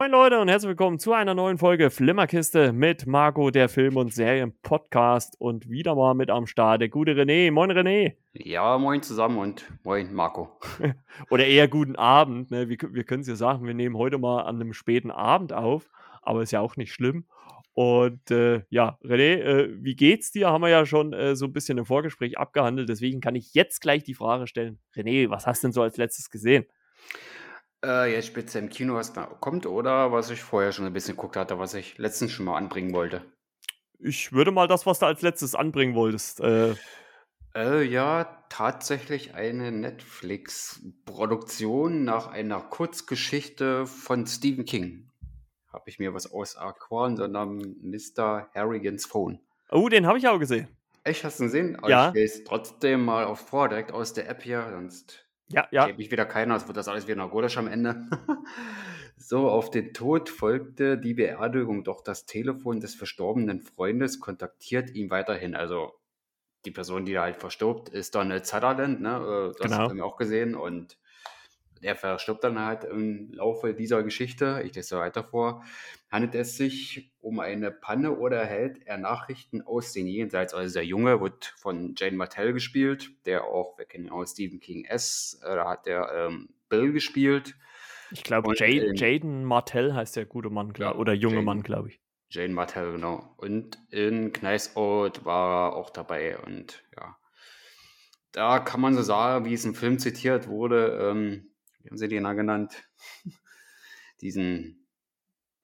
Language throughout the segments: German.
Moin Leute und herzlich willkommen zu einer neuen Folge Flimmerkiste mit Marco, der Film- und Serien-Podcast und wieder mal mit am Start der gute René. Moin René. Ja, moin zusammen und moin Marco. Oder eher guten Abend. Ne? Wir, wir können es ja sagen, wir nehmen heute mal an einem späten Abend auf, aber ist ja auch nicht schlimm. Und äh, ja, René, äh, wie geht's dir? Haben wir ja schon äh, so ein bisschen im Vorgespräch abgehandelt. Deswegen kann ich jetzt gleich die Frage stellen: René, was hast du denn so als letztes gesehen? Äh, jetzt speziell im Kino, was da kommt, oder was ich vorher schon ein bisschen geguckt hatte, was ich letztens schon mal anbringen wollte? Ich würde mal das, was du als letztes anbringen wolltest. Äh, Äh, ja, tatsächlich eine Netflix-Produktion nach einer Kurzgeschichte von Stephen King. Habe ich mir was aus Aquan, sondern Mr. Harrigan's Phone. oh, den habe ich auch gesehen. Echt, hast du ihn gesehen? Ja. Ich lese trotzdem mal auf vor, direkt aus der App hier, sonst Ja, ja. Kennt mich wieder keiner, es wird das alles wieder narkotisch am Ende. so, auf den Tod folgte die Beerdigung, doch das Telefon des verstorbenen Freundes kontaktiert ihn weiterhin. Also die Person, die da halt verstirbt, ist Donald Sutherland, ne? äh, Das Genau. haben wir auch gesehen und der verstirbt dann halt im Laufe dieser Geschichte. Ich lese weiter vor. Handelt es sich um eine Panne oder erhält er Nachrichten aus den Jenseits? Also der Junge wird von Jane Martell gespielt, der auch, wir kennen ihn aus Stephen King S, äh, da hat der ähm, Bill gespielt. Ich glaube, Jaden, Martell heißt der gute Mann, glaub, Ja, oder junge Jaden. Mann, glaube ich. Jane Martell, genau. Und in Knives Out war er auch dabei. Und ja, da kann man so sagen, wie es im Film zitiert wurde, ähm, wie haben sie den da genannt? Diesen,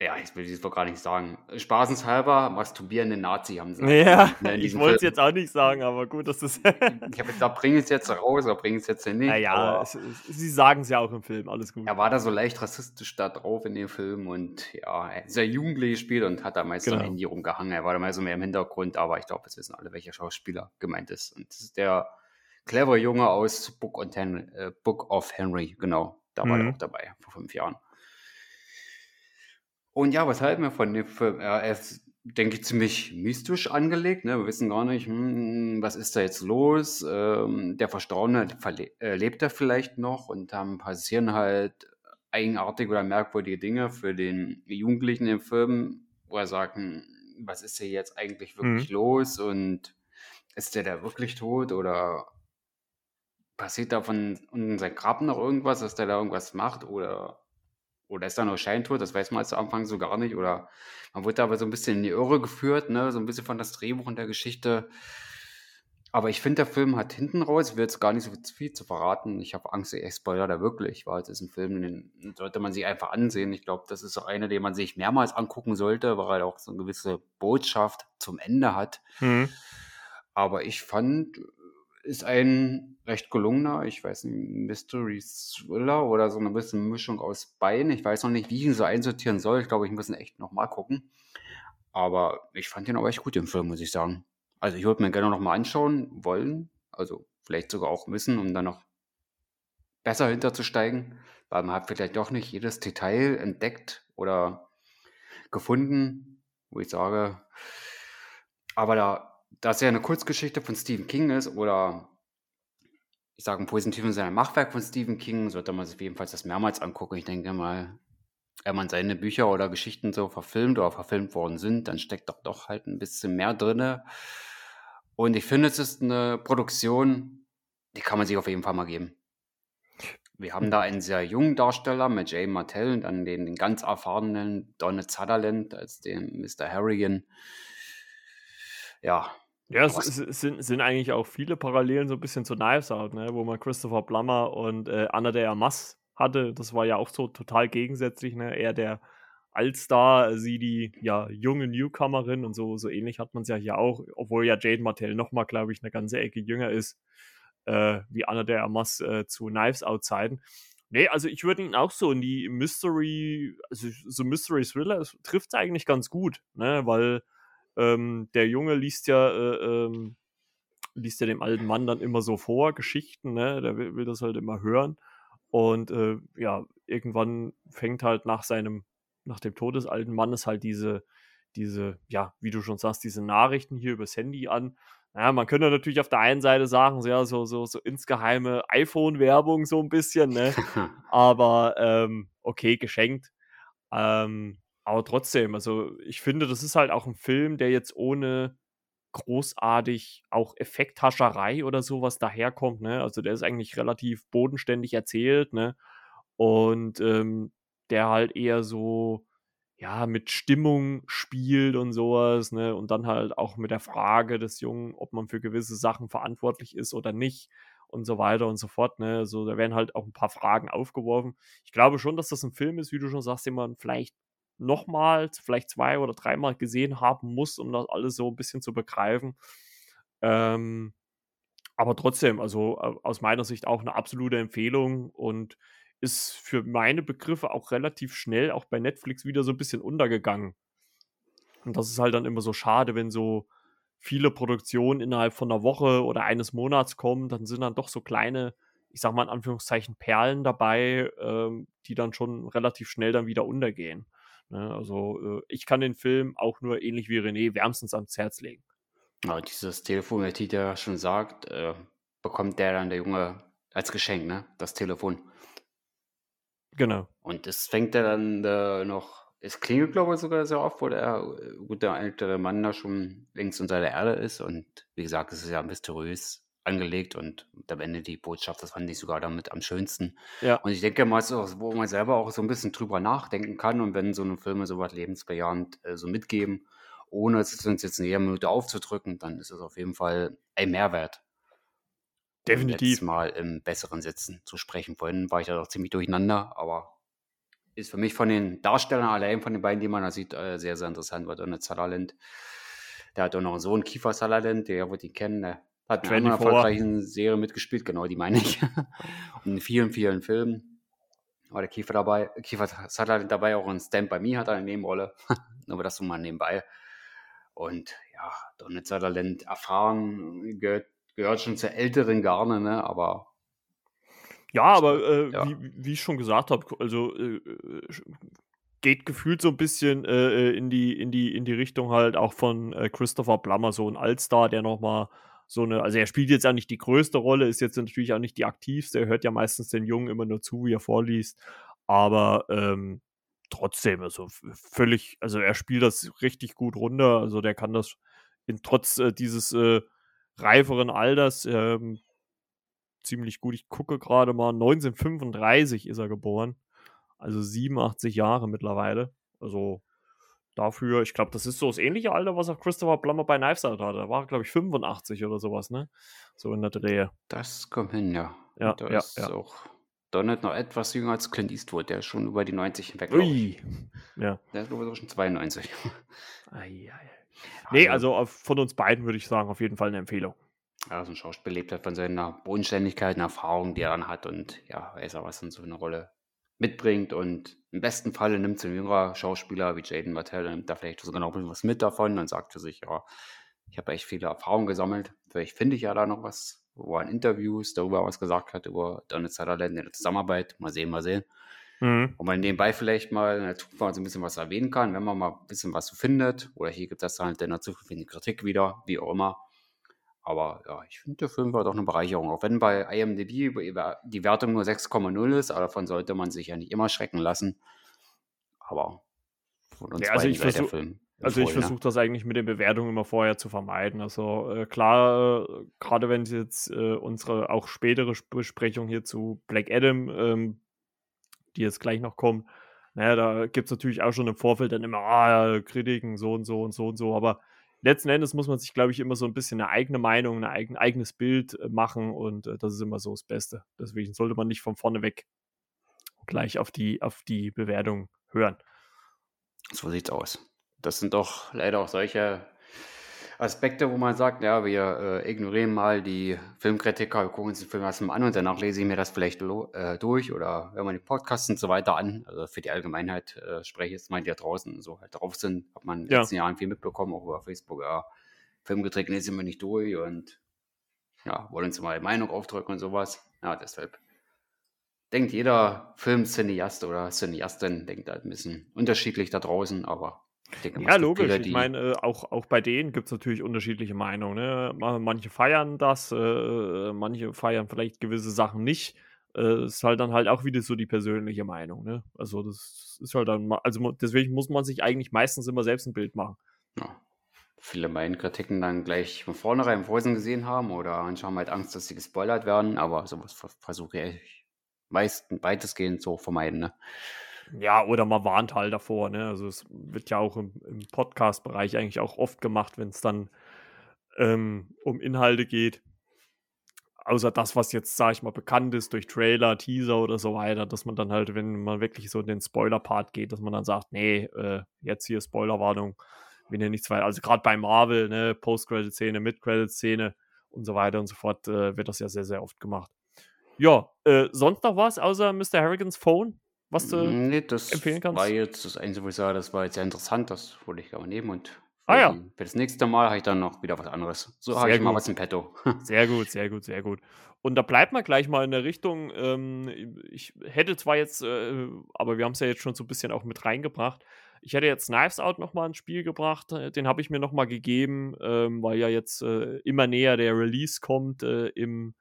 ja, ich will dieses Wort gar nicht sagen. Spaßenshalber, masturbierende Nazi haben sie. Ja, ne, ich wollte es jetzt auch nicht sagen, aber gut, dass das. Ich habe jetzt da bring es jetzt raus, oder bring es jetzt nicht. naja, es, es, sie sagen es ja auch im Film, alles gut. er war da so leicht rassistisch da drauf in dem Film und ja, er ist sehr jugendlich gespielt und hat da meist Genau. am Handy rumgehangen. Er war da meist so mehr im Hintergrund, aber ich glaube, jetzt wissen alle, welcher Schauspieler gemeint ist. Und das ist der clevere Junge aus Book, und Hen äh, Book of Henry, genau. Da war Mhm. er auch dabei, vor fünf Jahren. Und ja, was halten wir von dem Film? Er ist, denke ich, ziemlich mystisch angelegt. Ne? Wir wissen gar nicht, hm, was ist da jetzt los? Ähm, der Verstorbene äh, lebt er vielleicht noch und dann passieren halt eigenartige oder merkwürdige Dinge für den Jugendlichen im Film, wo er sagt, hm, was ist hier jetzt eigentlich wirklich los und ist der da wirklich tot oder passiert da von unten sein Grab noch irgendwas, dass der da irgendwas macht oder oder ist da nur Scheintod? Das weiß man zu Anfang so gar nicht. Oder man wird da aber so ein bisschen in die Irre geführt, ne? so ein bisschen von das Drehbuch und der Geschichte. Aber ich finde, der Film hat hinten raus, will jetzt gar nicht so viel zu verraten. Ich habe Angst, ich spoiler da wirklich, weil es ist ein Film, den sollte man sich einfach ansehen. Ich glaube, das ist auch einer, den man sich mehrmals angucken sollte, weil er auch so eine gewisse Botschaft zum Ende hat. Mhm. Aber ich fand, ist ein recht gelungener, ich weiß nicht, Mystery Thriller oder so eine bisschen Mischung aus beiden. Ich weiß noch nicht, wie ich ihn so einsortieren soll. Ich glaube, ich muss ihn echt nochmal gucken. Aber ich fand ihn auch echt gut, den Film, muss ich sagen. Also ich würde mir gerne nochmal anschauen wollen. Also vielleicht sogar auch müssen, um dann noch besser hinterzusteigen. Weil man hat vielleicht doch nicht jedes Detail entdeckt oder gefunden, wo ich sage, aber da, da es ja eine Kurzgeschichte von Stephen King ist oder ich sage im positiven Sinne ein Machwerk von Stephen King, sollte man sich jedenfalls das mehrmals angucken. Ich denke mal, wenn man seine Bücher oder Geschichten so verfilmt oder verfilmt worden sind, dann steckt doch doch halt ein bisschen mehr drinne. Und ich finde, es ist eine Produktion, die kann man sich auf jeden Fall mal geben. Wir haben da einen sehr jungen Darsteller mit Jay Martell und dann den, den ganz erfahrenen Donald Sutherland als den Mr. Harrigan. Ja, Ja, es, es sind, sind eigentlich auch viele Parallelen so ein bisschen zu Knives Out, ne? wo man Christopher Plummer und äh, Anna de Armas hatte. Das war ja auch so total gegensätzlich. Ne? Er der Allstar, sie die ja junge Newcomerin und so, so ähnlich hat man es ja hier auch, obwohl ja Jade Martell nochmal, glaube ich, eine ganze Ecke jünger ist, äh, wie Anna de Armas äh, zu Knives Out Zeiten. Nee, also ich würde ihn auch so in die Mystery, also so Mystery Thriller trifft es eigentlich ganz gut, ne? weil ähm, der Junge liest ja, äh, ähm, liest ja dem alten Mann dann immer so vor, Geschichten, ne? Der will, will das halt immer hören. Und äh, ja, irgendwann fängt halt nach seinem, nach dem Tod des alten Mannes halt diese, diese, ja, wie du schon sagst, diese Nachrichten hier übers Handy an. Naja, man könnte natürlich auf der einen Seite sagen, so, ja, so, so, so insgeheime iPhone-Werbung so ein bisschen, ne? Aber ähm, okay, geschenkt. Ähm, aber trotzdem, also ich finde, das ist halt auch ein Film, der jetzt ohne großartig auch Effekthascherei oder sowas daherkommt, ne? Also der ist eigentlich relativ bodenständig erzählt, ne? Und ähm, der halt eher so, ja, mit Stimmung spielt und sowas, ne? Und dann halt auch mit der Frage des Jungen, ob man für gewisse Sachen verantwortlich ist oder nicht und so weiter und so fort, ne? Also da werden halt auch ein paar Fragen aufgeworfen. Ich glaube schon, dass das ein Film ist, wie du schon sagst, den man vielleicht nochmals, vielleicht zwei oder dreimal gesehen haben muss, um das alles so ein bisschen zu begreifen. Ähm, aber trotzdem, also aus meiner Sicht auch eine absolute Empfehlung und ist für meine Begriffe auch relativ schnell auch bei Netflix wieder so ein bisschen untergegangen. Und das ist halt dann immer so schade, wenn so viele Produktionen innerhalb von einer Woche oder eines Monats kommen, dann sind dann doch so kleine, ich sag mal in Anführungszeichen, Perlen dabei, ähm, die dann schon relativ schnell dann wieder untergehen. Ne? Also äh, ich kann den Film auch nur ähnlich wie René wärmstens ans Herz legen. Ja, dieses Telefon, wie Tita schon sagt, äh, bekommt der dann der Junge als Geschenk, ne? Das Telefon. Genau. Und es fängt er dann äh, noch, es klingelt, glaube ich, sogar sehr oft, wo der äh, gute ältere Mann da schon längst unter der Erde ist. Und wie gesagt, es ist ja mysteriös angelegt und am Ende die Botschaft, das fand ich sogar damit am schönsten. Ja. Und ich denke mal, so, wo man selber auch so ein bisschen drüber nachdenken kann und wenn so eine Filme so was lebensbejahend äh, so mitgeben, ohne es uns jetzt in jeder Minute aufzudrücken, dann ist es auf jeden Fall ein Mehrwert. Definitiv. Jetzt mal im besseren Sitzen zu sprechen. Vorhin war ich ja doch ziemlich durcheinander, aber ist für mich von den Darstellern allein, von den beiden, die man da sieht, äh, sehr, sehr interessant. Weil Donald Sutherland, der hat auch noch einen Sohn, Kiefer Sutherland, der wird ihn kennen, der hat in einer erfolgreichen Serie mitgespielt, genau, die meine ich. Und in vielen, vielen Filmen war der Kiefer dabei. Kiefer Sutherland dabei, auch in Stand By Me hat er eine Nebenrolle. Aber das so mal nebenbei. Und ja, Donald Sutherland erfahren gehört gehört schon zur älteren Garne, ne? Aber. Ja, aber äh, ja. Wie, wie, ich schon gesagt habe, also äh, geht gefühlt so ein bisschen äh, äh, in, die, in, die, in die Richtung halt auch von äh, Christopher Plummer, so ein Allstar, der nochmal so eine, also er spielt jetzt ja nicht die größte Rolle, ist jetzt natürlich auch nicht die aktivste, er hört ja meistens den Jungen immer nur zu, wie er vorliest, aber ähm, trotzdem, also völlig, also er spielt das richtig gut runter, also der kann das in trotz äh, dieses äh, reiferen Alters ähm, ziemlich gut. Ich gucke gerade mal, 1935 ist er geboren. Also 87 Jahre mittlerweile. Also dafür, ich glaube, das ist so das ähnliche Alter, was auch Christopher Plummer bei Knives Out hatte. Da war, glaube ich, 85 oder sowas, ne? So in der Drehe. Das kommt hin, ja. Ja, da ja, ist ja. auch Donald noch etwas jünger als Clint Eastwood, der ist schon über die 90 hinweg. Ui. Ja. Der ist, glaube ich, schon 92. Ei, ei, ei. Nee, also, also von uns beiden würde ich sagen, auf jeden Fall eine Empfehlung. Ja, so ein Schauspiel lebt halt von seiner Bodenständigkeit und Erfahrung, die er dann hat und ja, weiß er, was dann so eine Rolle mitbringt und im besten Falle nimmt so ein jüngerer Schauspieler wie Jaden Martell, nimmt da vielleicht sogar noch ein bisschen was mit davon und sagt für sich, ja, ich habe echt viele Erfahrungen gesammelt, vielleicht finde ich ja da noch was, wo er in Interviews darüber was gesagt hat, über Donald Sutherland in der Zusammenarbeit, mal sehen, mal sehen. Mhm. Wo man nebenbei vielleicht mal in der Zukunft so ein bisschen was erwähnen kann, wenn man mal ein bisschen was so findet. Oder hier gibt es halt in der Zukunft eine Kritik wieder, wie auch immer. Aber ja, ich finde, der Film war doch eine Bereicherung. Auch wenn bei IMDb die Wertung nur 6,0 ist, aber davon sollte man sich ja nicht immer schrecken lassen. Aber von uns ja, also ich versuch, Film. Also ich versuche das eigentlich mit den Bewertungen immer vorher zu vermeiden. Also äh, klar, äh, gerade wenn jetzt äh, unsere auch spätere Besprechung hier zu Black Adam ähm, die jetzt gleich noch kommen, naja, da gibt es natürlich auch schon im Vorfeld dann immer ah, Kritiken, so und so und so und so. Aber letzten Endes muss man sich, glaube ich, immer so ein bisschen eine eigene Meinung, ein eigen, eigenes Bild äh, machen und äh, das ist immer so das Beste. Deswegen sollte man nicht von vorne weg gleich auf die, auf die Bewertung hören. So sieht's aus. Das sind doch leider auch solche Aspekte, wo man sagt, ja, wir äh, ignorieren mal die Filmkritiker, wir gucken uns den Film erstmal an und danach lese ich mir das vielleicht äh, durch oder hören wir die Podcasts und so weiter an. Also für die Allgemeinheit äh, spreche ich jetzt mal, die da draußen so halt drauf sind, hat man in den letzten Jahren viel mitbekommen, auch über Facebook, ja, Filmkritik lesen wir nicht durch und ja, wollen uns mal Meinung aufdrücken und sowas. Ja, deshalb denkt jeder Film-Cineast oder Cineastin, denkt halt ein bisschen unterschiedlich da draußen, aber denke, ja, logisch. Viele, ich meine, äh, auch, auch bei denen gibt es natürlich unterschiedliche Meinungen. Ne? Manche feiern das, äh, manche feiern vielleicht gewisse Sachen nicht. äh, ist halt dann halt auch wieder so die persönliche Meinung, ne? Also das ist halt dann, also deswegen muss man sich eigentlich meistens immer selbst ein Bild machen. Ja. Viele meinen Kritiken dann gleich von vornherein im Vorhinein gesehen haben oder manche haben halt Angst, dass sie gespoilert werden, aber sowas versuche ich meistens weitestgehend so vermeiden, ne? Ja, oder man warnt halt davor, ne? Also es wird ja auch im, im Podcast-Bereich eigentlich auch oft gemacht, wenn es dann ähm, um Inhalte geht. Außer das, was jetzt, sag ich mal, bekannt ist durch Trailer, Teaser oder so weiter, dass man dann halt, wenn man wirklich so in den Spoiler-Part geht, dass man dann sagt, nee, äh, jetzt hier Spoilerwarnung, wenn ihr nichts weiter. Also gerade bei Marvel, ne, Post-Credit-Szene, Mid-Credit-Szene und so weiter und so fort, äh, wird das ja sehr, sehr oft gemacht. Ja, äh, sonst noch was außer Mr. Harrigans Phone? Was du Nee, das empfehlen kannst? war jetzt das Einzige, wo ich sage, das war jetzt sehr interessant, das wollte ich gerne nehmen und Ah für, ja. für das nächste Mal habe ich dann noch wieder was anderes. So habe ich mal gut. was im Petto. Sehr gut, sehr gut, sehr gut. Und da bleibt man gleich mal in der Richtung. Ähm, ich hätte zwar jetzt, äh, aber wir haben es ja jetzt schon so ein bisschen auch mit reingebracht. Ich hätte jetzt Knives Out nochmal ins Spiel gebracht. äh, Den habe ich mir nochmal gegeben, ähm, weil ja jetzt äh, immer näher der Release kommt äh, im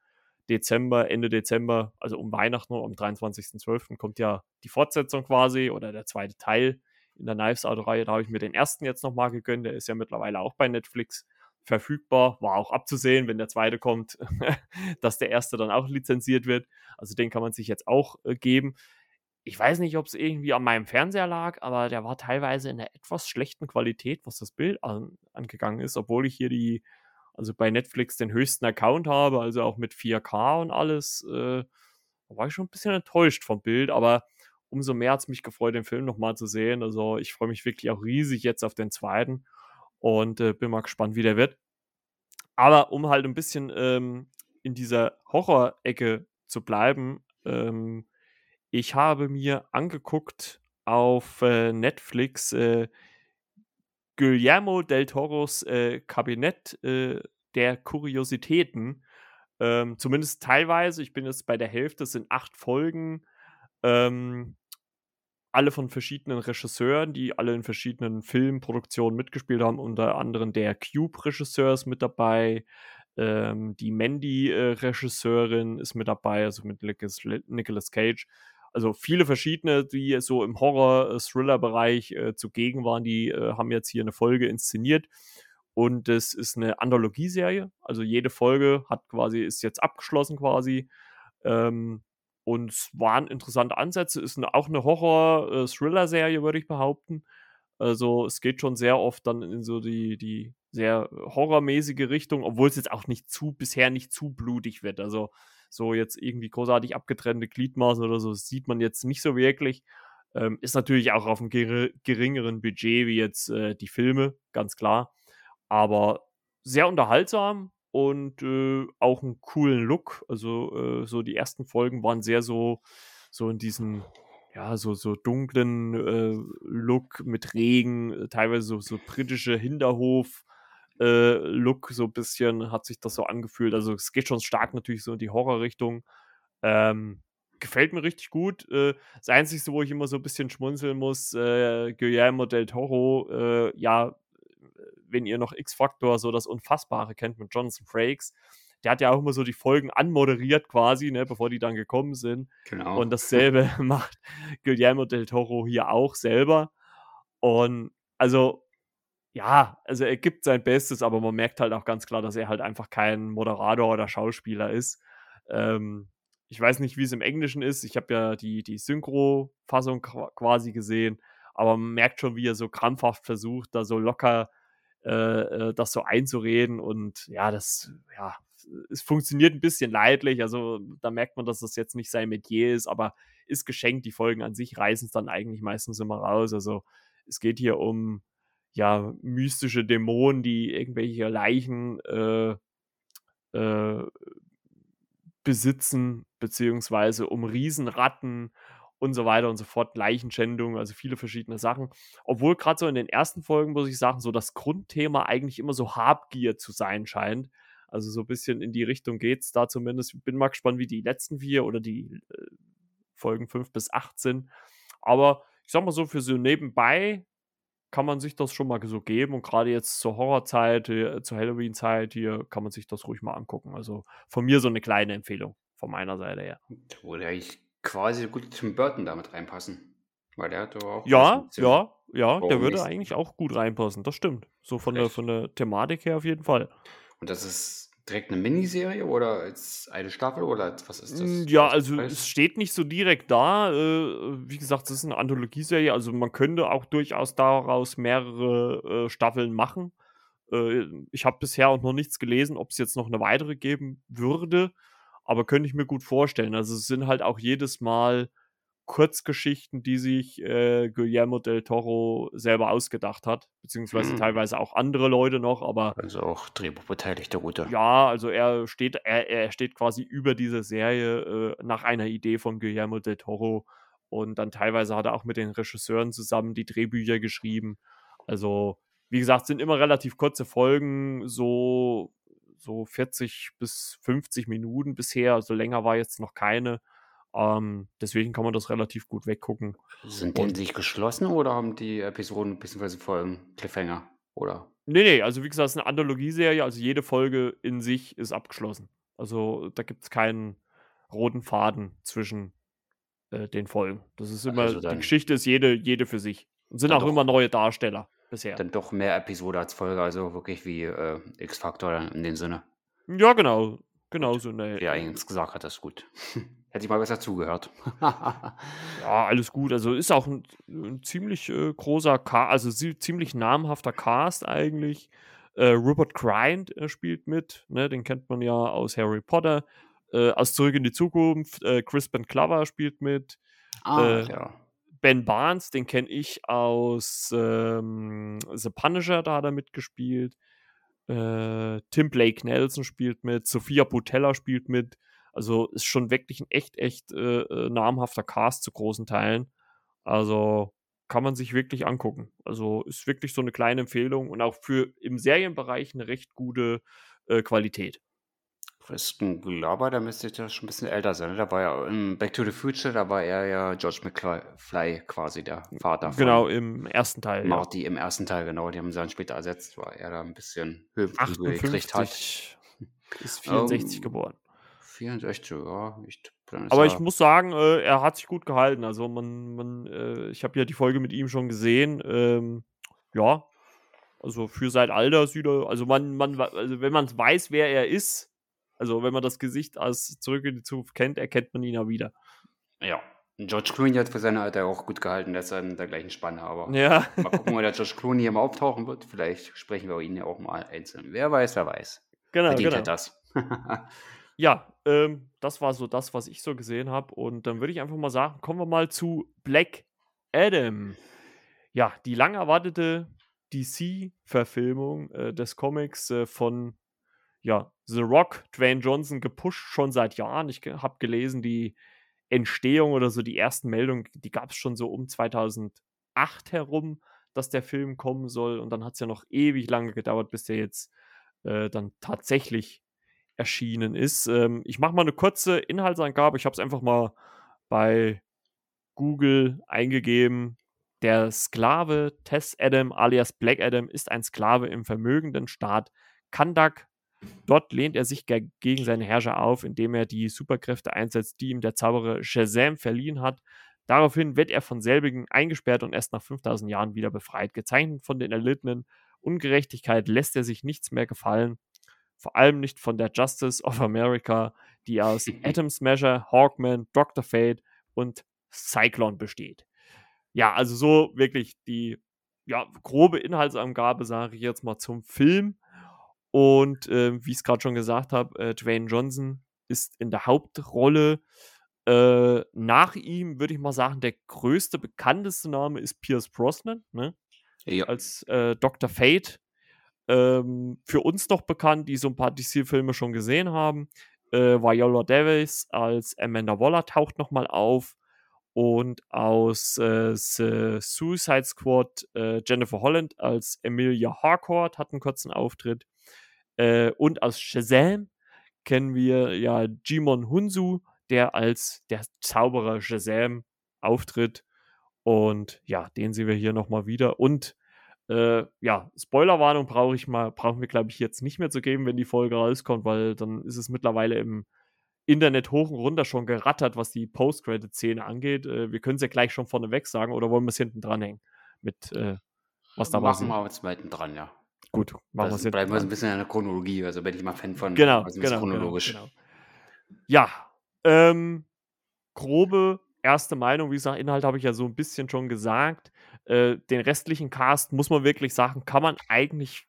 Dezember, Ende Dezember, also um Weihnachten, am 23.12. kommt ja die Fortsetzung quasi oder der zweite Teil in der Knives Out-Reihe. Da habe ich mir den ersten jetzt nochmal gegönnt. Der ist ja mittlerweile auch bei Netflix verfügbar. War auch abzusehen, wenn der zweite kommt, dass der erste dann auch lizenziert wird. Also den kann man sich jetzt auch äh, geben. Ich weiß nicht, ob es irgendwie an meinem Fernseher lag, aber der war teilweise in einer etwas schlechten Qualität, was das Bild an, angegangen ist, obwohl ich hier die, also bei Netflix den höchsten Account habe, also auch mit 4K und alles. Äh, war ich schon ein bisschen enttäuscht vom Bild, aber umso mehr hat es mich gefreut, den Film nochmal zu sehen. Also ich freue mich wirklich auch riesig jetzt auf den zweiten und äh, bin mal gespannt, wie der wird. Aber um halt ein bisschen ähm, in dieser Horror-Ecke zu bleiben, ähm, ich habe mir angeguckt auf äh, Netflix äh, Guillermo del Toros äh, Kabinett äh, der Kuriositäten. Ähm, zumindest teilweise. Ich bin jetzt bei der Hälfte, es sind acht Folgen. Ähm, alle von verschiedenen Regisseuren, die alle in verschiedenen Filmproduktionen mitgespielt haben. Unter anderem der Cube-Regisseur ist mit dabei. Ähm, die Mandy-Regisseurin ist mit dabei, also mit Nicolas Cage. Also viele verschiedene, die so im Horror-Thriller-Bereich äh, zugegen waren, die äh, haben jetzt hier eine Folge inszeniert. Und es ist eine Anthologieserie. Also jede Folge hat quasi, ist jetzt abgeschlossen quasi. Ähm, und es waren interessante Ansätze. Ist eine, auch eine Horror-Thriller-Serie, würde ich behaupten. Also es geht schon sehr oft dann in so die, die sehr horrormäßige Richtung, obwohl es jetzt auch nicht zu, bisher nicht zu blutig wird. Also so jetzt irgendwie großartig abgetrennte Gliedmaßen oder so sieht man jetzt nicht so wirklich. Ähm, ist natürlich auch auf einem ger geringeren Budget wie jetzt äh, die Filme, ganz klar. Aber sehr unterhaltsam und äh, auch einen coolen Look. Also äh, so die ersten Folgen waren sehr so, so in diesem, ja, so, so dunklen äh, Look mit Regen, teilweise so, so britische Hinterhof. Äh, Look, so ein bisschen hat sich das so angefühlt. Also es geht schon stark natürlich so in die Horrorrichtung. Ähm, gefällt mir richtig gut. Äh, das Einzige, wo ich immer so ein bisschen schmunzeln muss, äh, Guillermo del Toro, äh, ja, wenn ihr noch X-Factor, so das Unfassbare kennt mit Jonathan Frakes, der hat ja auch immer so die Folgen anmoderiert quasi, ne, bevor die dann gekommen sind. Genau. Und dasselbe macht Guillermo del Toro hier auch selber. Und also, ja, also er gibt sein Bestes, aber man merkt halt auch ganz klar, dass er halt einfach kein Moderator oder Schauspieler ist. Ähm, ich weiß nicht, wie es im Englischen ist. Ich habe ja die, die Synchro-Fassung quasi gesehen, aber man merkt schon, wie er so krampfhaft versucht, da so locker äh, äh, das so einzureden und ja, das, ja, es funktioniert ein bisschen leidlich, also da merkt man, dass das jetzt nicht sein Metier ist, aber ist geschenkt, die Folgen an sich reißen es dann eigentlich meistens immer raus, also es geht hier um, ja, mystische Dämonen, die irgendwelche Leichen äh, äh, besitzen, beziehungsweise um Riesenratten und so weiter und so fort, Leichenschändung, also viele verschiedene Sachen. Obwohl gerade so in den ersten Folgen, muss ich sagen, so das Grundthema eigentlich immer so Habgier zu sein scheint. Also so ein bisschen in die Richtung geht es da zumindest. Bin mal gespannt, wie die letzten vier oder die äh, Folgen 5 bis 8 sind. Aber ich sag mal so, für so nebenbei kann man sich das schon mal so geben. Und gerade jetzt zur Horrorzeit, äh, zur Halloween-Zeit hier, kann man sich das ruhig mal angucken. Also von mir so eine kleine Empfehlung von meiner Seite her. Da würde eigentlich quasi gut Tim Burton damit reinpassen. Weil der hat doch auch. Ja, ja, ja, der würde eigentlich auch gut reinpassen, das stimmt. So von der, von der Thematik her auf jeden Fall. Und das ist direkt eine Miniserie oder als eine Staffel oder was ist das? Hm, ja, also es steht nicht so direkt da. Äh, wie gesagt, es ist eine Anthologieserie, also man könnte auch durchaus daraus mehrere äh, Staffeln machen. Äh, ich habe bisher auch noch nichts gelesen, ob es jetzt noch eine weitere geben würde, aber könnte ich mir gut vorstellen. Also es sind halt auch jedes Mal Kurzgeschichten, die sich äh, Guillermo del Toro selber ausgedacht hat, beziehungsweise hm. teilweise auch andere Leute noch, aber. Also auch Drehbuchbeteiligte Gute. Ja, also er steht, er, er steht quasi über diese Serie äh, nach einer Idee von Guillermo del Toro. Und dann teilweise hat er auch mit den Regisseuren zusammen die Drehbücher geschrieben. Also, wie gesagt, sind immer relativ kurze Folgen, so, so 40 bis 50 Minuten bisher. Also länger war jetzt noch keine. Ähm, deswegen kann man das relativ gut weggucken. Sind die in sich geschlossen oder haben die Episoden bzw. Folgen Cliffhanger? Oder? Nee, nee, also wie gesagt, es ist eine Anthologieserie, also jede Folge in sich ist abgeschlossen. Also da gibt es keinen roten Faden zwischen äh, den Folgen. Das ist immer, also die Geschichte ist jede, jede für sich. Und sind auch doch, immer neue Darsteller bisher. Dann doch mehr Episode als Folge, also wirklich wie äh, X-Factor in dem Sinne. Ja, genau. Genau so eine. Wie er eigentlich gesagt hat, das ist gut. Hätte ich mal besser zugehört. ja, alles gut. Also ist auch ein, ein ziemlich äh, großer Cast, also ziemlich namhafter Cast eigentlich. Äh, Rupert Grind äh, spielt mit, ne? den kennt man ja aus Harry Potter. Äh, aus Zurück in die Zukunft. Äh, Chris Ben Clover spielt mit. Ah, äh, ja. Ben Barnes, den kenne ich aus ähm, The Punisher, da hat er mitgespielt. Tim Blake Nelson spielt mit. Sophia Butella spielt mit. Also ist schon wirklich ein echt, echt äh, äh, namhafter Cast zu großen Teilen. Also kann man sich wirklich angucken. Also ist wirklich so eine kleine Empfehlung und auch für im Serienbereich eine recht gute äh, Qualität. Kristen Glauber, da müsste ich ja schon ein bisschen älter sein. Ne? Da war ja im Back to the Future, da war er ja George McFly quasi der Vater. Genau, im ersten Teil. Marty ja. im ersten Teil, genau. Die haben sie dann später ersetzt, weil er da ein bisschen Höhe gekriegt hat. Ist 64 um, ähm, geboren. 64, ja. Ich, Aber ich muss sagen, äh, er hat sich gut gehalten. Also man, man, äh, ich habe ja die Folge mit ihm schon gesehen. Ähm, ja, also für sein Alter er, also man, man, also wenn man weiß, wer er ist, also wenn man das Gesicht als zurück in die Zukunft kennt, erkennt man ihn ja wieder. Ja. George Clooney hat für sein Alter auch gut gehalten, der ist in der gleichen Spanne, aber ja. mal gucken, wo der George Clooney hier mal auftauchen wird. Vielleicht sprechen wir ihn ja auch mal einzeln. Wer weiß, wer weiß. Genau, Verdient genau. das. Ja, ähm, das war so das, was ich so gesehen habe. Und dann würde ich einfach mal sagen, kommen wir mal zu Black Adam. Ja, die lang erwartete DC-Verfilmung äh, des Comics äh, von ja, The Rock, Dwayne Johnson, gepusht schon seit Jahren. Ich habe gelesen, die Entstehung oder so die ersten Meldungen, die gab es schon so um 2008 herum, dass der Film kommen soll. Und dann hat es ja noch ewig lange gedauert, bis der jetzt äh, dann tatsächlich erschienen ist. Ähm, ich mache mal eine kurze Inhaltsangabe. Ich habe es einfach mal bei Google eingegeben. Der Sklave Tess Adam alias Black Adam ist ein Sklave im vermögenden Staat Kandak. Dort lehnt er sich gegen seine Herrscher auf, indem er die Superkräfte einsetzt, die ihm der Zauberer Shazam verliehen hat. Daraufhin wird er von selbigen eingesperrt und erst nach 5000 Jahren wieder befreit. Gezeichnet von den erlittenen Ungerechtigkeit lässt er sich nichts mehr gefallen vor allem nicht von der Justice of America, die aus Atom Smasher, Hawkman, Dr. Fate und Cyclone besteht. Ja, also so wirklich die ja, grobe Inhaltsangabe, sage ich jetzt mal zum Film. Und äh, wie ich es gerade schon gesagt habe, äh, Dwayne Johnson ist in der Hauptrolle. Äh, nach ihm würde ich mal sagen, der größte, bekannteste Name ist Pierce Brosnan, ne? Ja. Als äh, Dr. Fate ähm, für uns noch bekannt, die so ein paar DC-Filme schon gesehen haben. Äh, Viola Davis als Amanda Waller taucht nochmal auf. Und aus äh, The Suicide Squad äh, Jennifer Holland als Emilia Harcourt hat einen kurzen Auftritt. Äh, und aus Shazam kennen wir ja Jimon Hunsu, der als der Zauberer Shazam auftritt. Und ja, den sehen wir hier nochmal wieder. Und äh, ja, Spoilerwarnung brauche ich mal, brauchen wir, glaube ich, jetzt nicht mehr zu geben, wenn die Folge rauskommt, weil dann ist es mittlerweile im Internet hoch und runter schon gerattert, was die Post-Credit-Szene angeht. Äh, wir können es ja gleich schon vorneweg sagen oder wollen wir es hinten dranhängen? Mit äh, was da Machen wir jetzt mal hinten dran, ja. Gut, machen wir es Bleiben wir so ein bisschen in der Chronologie. Also bin ich mal Fan von genau, also genau, chronologisch. Genau, genau. Ja, ähm, grobe erste Meinung, wie gesagt, Inhalt habe ich ja so ein bisschen schon gesagt. Äh, den restlichen Cast muss man wirklich sagen, kann man eigentlich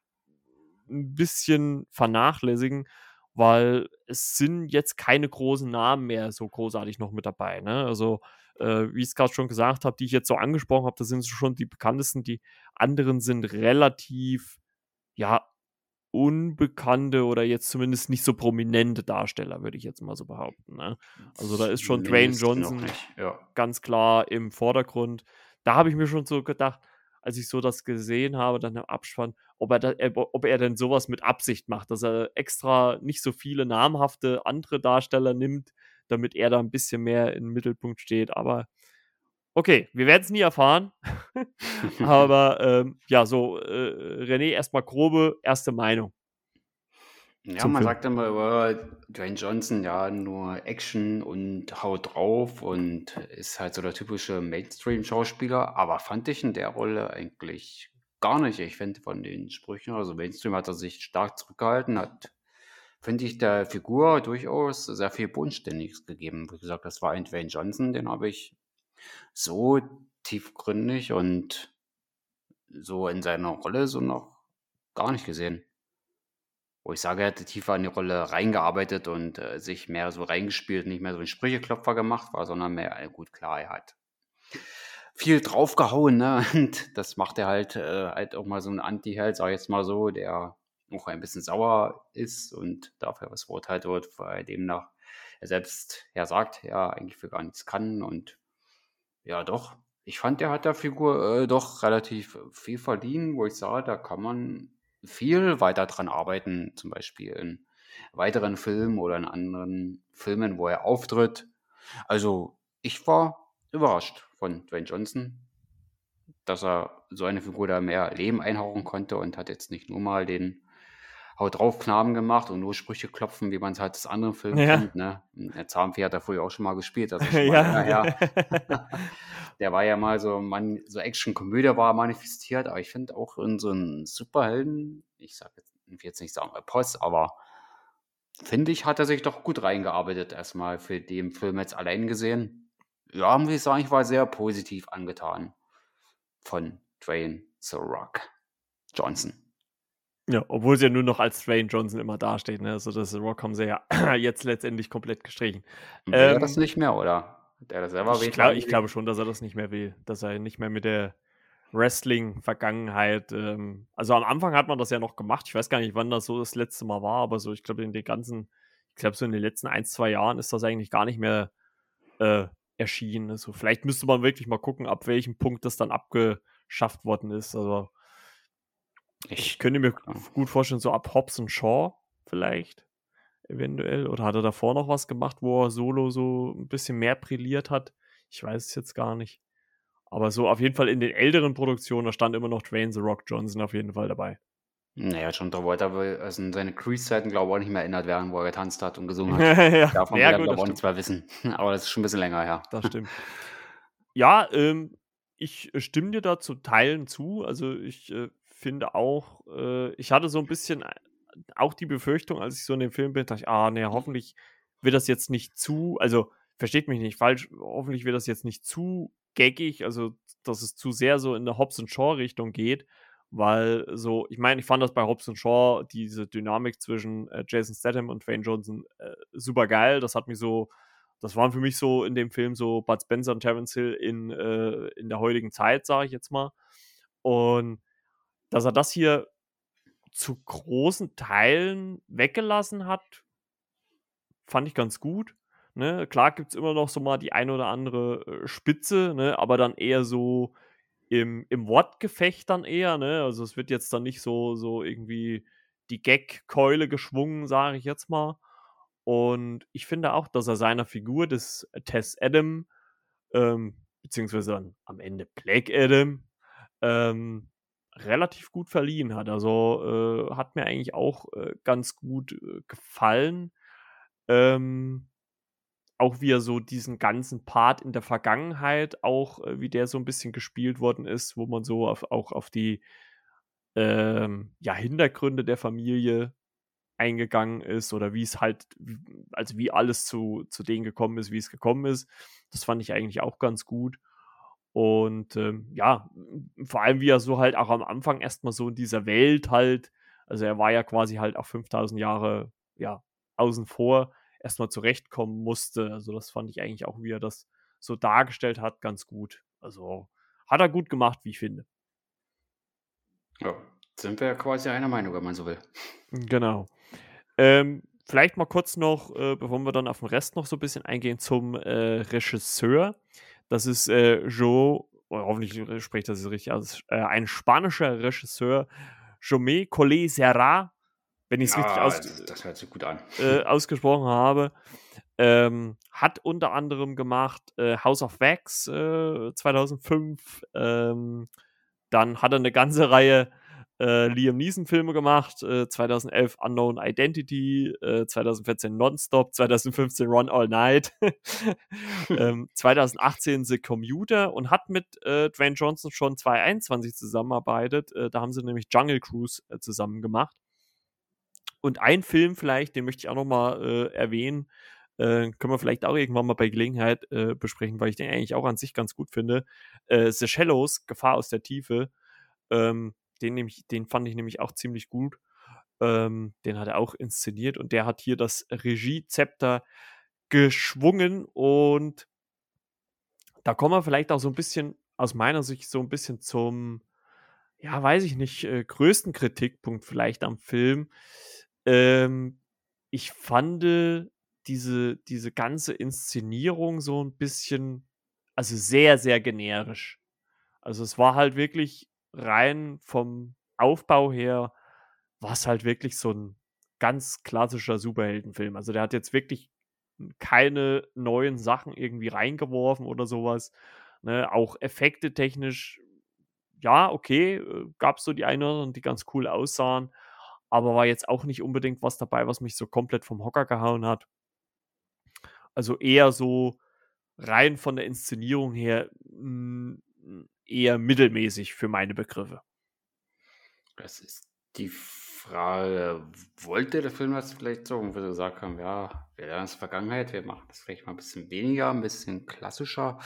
ein bisschen vernachlässigen, weil es sind jetzt keine großen Namen mehr so großartig noch mit dabei. Ne? Also, äh, wie ich es gerade schon gesagt habe, die ich jetzt so angesprochen habe, das sind schon die bekanntesten. Die anderen sind relativ, ja, unbekannte oder jetzt zumindest nicht so prominente Darsteller, würde ich jetzt mal so behaupten. Ne? Also da ist schon Dwayne Johnson ja. ganz klar im Vordergrund. Da habe ich mir schon so gedacht, als ich so das gesehen habe, dann im Abspann, ob er, da, ob er denn sowas mit Absicht macht, dass er extra nicht so viele namhafte andere Darsteller nimmt, damit er da ein bisschen mehr im Mittelpunkt steht. Aber okay, wir werden es nie erfahren. Aber ähm, ja, so, äh, René, erstmal grobe erste Meinung. Ja, man Film. sagt immer über Dwayne Johnson, ja, nur Action und haut drauf und ist halt so der typische Mainstream-Schauspieler, aber fand ich in der Rolle eigentlich gar nicht. Ich finde von den Sprüchen, also Mainstream hat er sich stark zurückgehalten, hat, finde ich, der Figur durchaus sehr viel Bodenständiges gegeben. Wie gesagt, das war ein Dwayne Johnson, den habe ich so tiefgründig und so in seiner Rolle so noch gar nicht gesehen wo ich sage, er hätte tiefer in die Rolle reingearbeitet und äh, sich mehr so reingespielt, nicht mehr so ein Sprücheklopfer gemacht war, sondern mehr, äh, gut, klar, er hat viel draufgehauen, ne? Und das macht er halt, äh, halt auch mal so ein Anti-Held, sag ich jetzt mal so, der auch ein bisschen sauer ist und dafür was verurteilt wird, weil demnach er selbst ja sagt, ja, eigentlich für gar nichts kann und ja, doch. Ich fand, der hat der Figur äh, doch relativ viel verdient, wo ich sage, da kann man viel weiter dran arbeiten, zum Beispiel in weiteren Filmen oder in anderen Filmen, wo er auftritt. Also ich war überrascht von Dwayne Johnson, dass er so eine Figur da mehr Leben einhauchen konnte und hat jetzt nicht nur mal den Haut drauf Knaben gemacht und nur Sprüche klopfen, wie man es halt aus anderen Filmen ja. kennt. Ne? Der Zahnfee hat er früher auch schon mal gespielt. Also schon mal ja. Der war ja mal so, man, so Action-Komödie war manifestiert, aber ich finde auch in so einen Superhelden, ich sag jetzt, ich will jetzt nicht sagen Post, aber finde ich, hat er sich doch gut reingearbeitet erstmal für den Film jetzt allein gesehen. Ja, muss ich sagen, ich war sehr positiv angetan von Dwayne The Rock Johnson. Ja, obwohl sie ja nur noch als Dwayne Johnson immer dasteht. Ne? Also das Rock haben sie ja jetzt letztendlich komplett gestrichen. Will er das ähm, nicht mehr, oder? Hat er das selber ich, glaub, ich glaube schon, dass er das nicht mehr will. Dass er nicht mehr mit der Wrestling-Vergangenheit. Ähm, also am Anfang hat man das ja noch gemacht. Ich weiß gar nicht, wann das so das letzte Mal war, aber so, ich glaube, in den ganzen, ich glaube, so in den letzten ein, zwei Jahren ist das eigentlich gar nicht mehr äh, erschienen. Also vielleicht müsste man wirklich mal gucken, ab welchem Punkt das dann abgeschafft worden ist. Also ich könnte mir gut vorstellen, so ab Hobbs und Shaw vielleicht eventuell. Oder hat er davor noch was gemacht, wo er solo so ein bisschen mehr brilliert hat? Ich weiß es jetzt gar nicht. Aber so auf jeden Fall in den älteren Produktionen, da stand immer noch Dwayne The Rock Johnson auf jeden Fall dabei. Naja, John Travolta also in seine Cruise-Zeiten, glaube ich, auch nicht mehr erinnert werden, wo er getanzt hat und gesungen hat. ja, Davon ja, will er, auch nichts mehr wissen. Aber das ist schon ein bisschen länger her. Das stimmt. ja, ähm, ich stimme dir da zu Teilen zu. Also ich äh, finde auch, äh, ich hatte so ein bisschen äh, auch die Befürchtung, als ich so in dem Film bin, dachte ich, ah, nee, hoffentlich wird das jetzt nicht zu, also versteht mich nicht falsch, hoffentlich wird das jetzt nicht zu gaggig, also dass es zu sehr so in der Hobbs und Shaw Richtung geht, weil so, ich meine, ich fand das bei Hobbs und Shaw, diese Dynamik zwischen äh, Jason Statham und Wayne Johnson äh, super geil, das hat mich so, das waren für mich so in dem Film so Bud Spencer und Terence Hill in, äh, in der heutigen Zeit, sage ich jetzt mal. Und dass er das hier zu großen Teilen weggelassen hat, fand ich ganz gut. Ne? Klar gibt es immer noch so mal die eine oder andere äh, Spitze, ne? aber dann eher so im, im Wortgefecht dann eher. Ne? Also es wird jetzt dann nicht so, so irgendwie die Gag-Keule geschwungen, sage ich jetzt mal. Und ich finde auch, dass er seiner Figur des Tess Adam, ähm, beziehungsweise dann am Ende Black Adam, ähm, relativ gut verliehen hat. Also äh, hat mir eigentlich auch äh, ganz gut äh, gefallen. Ähm, auch wie er so diesen ganzen Part in der Vergangenheit auch, äh, wie der so ein bisschen gespielt worden ist, wo man so auf, auch auf die ähm, ja, Hintergründe der Familie eingegangen ist oder wie es halt, also wie alles zu, zu denen gekommen ist, wie es gekommen ist. Das fand ich eigentlich auch ganz gut. Und ähm, ja, vor allem wie er so halt auch am Anfang erstmal so in dieser Welt halt, also er war ja quasi halt auch 5000 Jahre, ja, außen vor, erstmal zurechtkommen musste. Also das fand ich eigentlich auch, wie er das so dargestellt hat, ganz gut. Also hat er gut gemacht, wie ich finde. Ja, sind wir ja quasi einer Meinung, wenn man so will. Genau. Ähm, vielleicht mal kurz noch, äh, bevor wir dann auf den Rest noch so ein bisschen eingehen, zum äh, Regisseur. Das ist äh, Joe, oh, hoffentlich spricht das richtig aus, äh, ein spanischer Regisseur, Jomé Collet Serra, wenn ich es richtig aus, das, das an. äh, ausgesprochen habe. Ähm, hat unter anderem gemacht äh, House of Wax äh, 2005. Ähm, dann hat er eine ganze Reihe äh, Liam Neeson-Filme gemacht. Äh, 2011 Unknown Identity, äh, 2014 Nonstop, 2015 Run All Night, ähm, 2018 The Commuter und hat mit äh, Dwayne Johnson schon 2021 zusammenarbeitet. Äh, da haben sie nämlich Jungle Cruise äh, zusammen gemacht. Und ein Film vielleicht, den möchte ich auch noch mal äh, erwähnen, äh, können wir vielleicht auch irgendwann mal bei Gelegenheit äh, besprechen, weil ich den eigentlich auch an sich ganz gut finde. Äh, The Shallows, Gefahr aus der Tiefe. Ähm, den, nämlich, den fand ich nämlich auch ziemlich gut. Ähm, den hat er auch inszeniert und der hat hier das Regiezepter geschwungen und da kommen wir vielleicht auch so ein bisschen aus meiner Sicht so ein bisschen zum, ja, weiß ich nicht, äh, größten Kritikpunkt vielleicht am Film. Ähm, ich fand diese, diese ganze Inszenierung so ein bisschen, also sehr, sehr generisch. Also es war halt wirklich rein vom Aufbau her, war es halt wirklich so ein ganz klassischer Superheldenfilm. Also der hat jetzt wirklich keine neuen Sachen irgendwie reingeworfen oder sowas. Ne? Auch Effekte technisch, ja, okay, äh, gab es so die eine die ganz cool aussahen, aber war jetzt auch nicht unbedingt was dabei, was mich so komplett vom Hocker gehauen hat. Also eher so rein von der Inszenierung her mh, hm, eher mittelmäßig für meine Begriffe. Das ist die Frage, wollte der Film das vielleicht so, wo wir gesagt haben, ja, wir lernen es Vergangenheit, wir machen das vielleicht mal ein bisschen weniger, ein bisschen klassischer.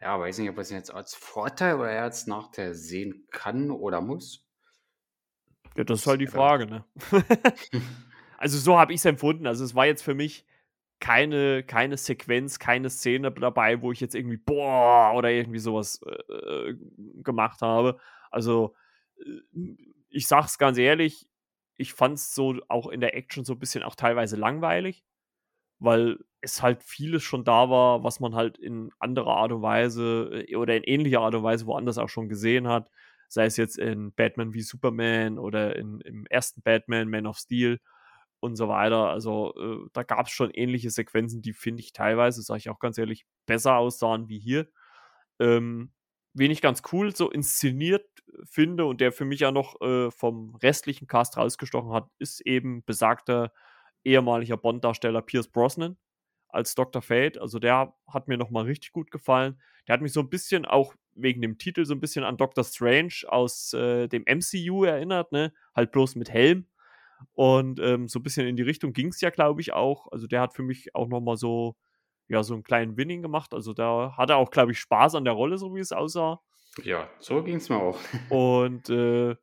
Ja, weiß nicht, ob es jetzt als Vorteil oder er als Nachteil sehen kann oder muss. Ja, das ist halt die Frage, ne? also so habe ich es empfunden. Also es war jetzt für mich keine, keine Sequenz, keine Szene dabei, wo ich jetzt irgendwie boah oder irgendwie sowas äh, gemacht habe. Also äh, ich sag's ganz ehrlich, ich fand's so auch in der Action so ein bisschen auch teilweise langweilig, weil es halt vieles schon da war, was man halt in anderer Art und Weise äh, oder in ähnlicher Art und Weise woanders auch schon gesehen hat. Sei es jetzt in Batman wie Superman oder in, im ersten Batman, Man of Steel und so weiter. Also äh, da gab es schon ähnliche Sequenzen, die finde ich teilweise, sage ich auch ganz ehrlich, besser aussahen wie hier. Ähm, wen ich ganz cool so inszeniert finde und der für mich ja noch äh, vom restlichen Cast rausgestochen hat, ist eben besagter ehemaliger Bond-Darsteller Pierce Brosnan als Dr. Fate. Also der hat mir nochmal richtig gut gefallen. Der hat mich so ein bisschen auch wegen dem Titel so ein bisschen an Doctor Strange aus äh, dem MCU erinnert, ne? Halt bloß mit Helm. Und ähm, so ein bisschen in die Richtung ging es ja, glaube ich, auch. Also der hat für mich auch nochmal so, ja, so einen kleinen Winning gemacht. Also da hat er auch, glaube ich, Spaß an der Rolle, so wie es aussah. Ja, so ging es mir auch. Und äh,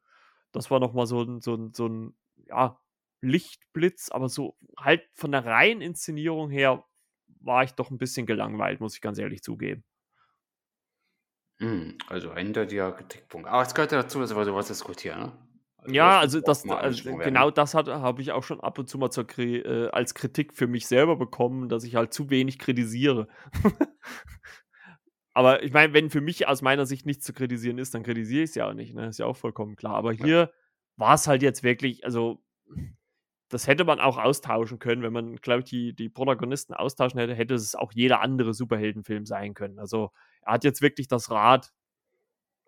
das war nochmal so ein, so ein, so ein, ja, Lichtblitz, aber so halt von der reinen Inszenierung her war ich doch ein bisschen gelangweilt, muss ich ganz ehrlich zugeben. Hm, also ein eindeutiger Kritikpunkt. Aber es gehört ja dazu, dass wir sowas diskutieren, ne? Also ja, also das, also genau das habe ich auch schon ab und zu mal zur, äh, als Kritik für mich selber bekommen, dass ich halt zu wenig kritisiere. Aber ich meine, wenn für mich aus meiner Sicht nichts zu kritisieren ist, dann kritisiere ich es ja auch nicht, ne? Ist ja auch vollkommen klar. Aber hier ja. war es halt jetzt wirklich, also das hätte man auch austauschen können, wenn man, glaube ich, die, die Protagonisten austauschen hätte, hätte es auch jeder andere Superheldenfilm sein können. Also er hat jetzt wirklich das Rad,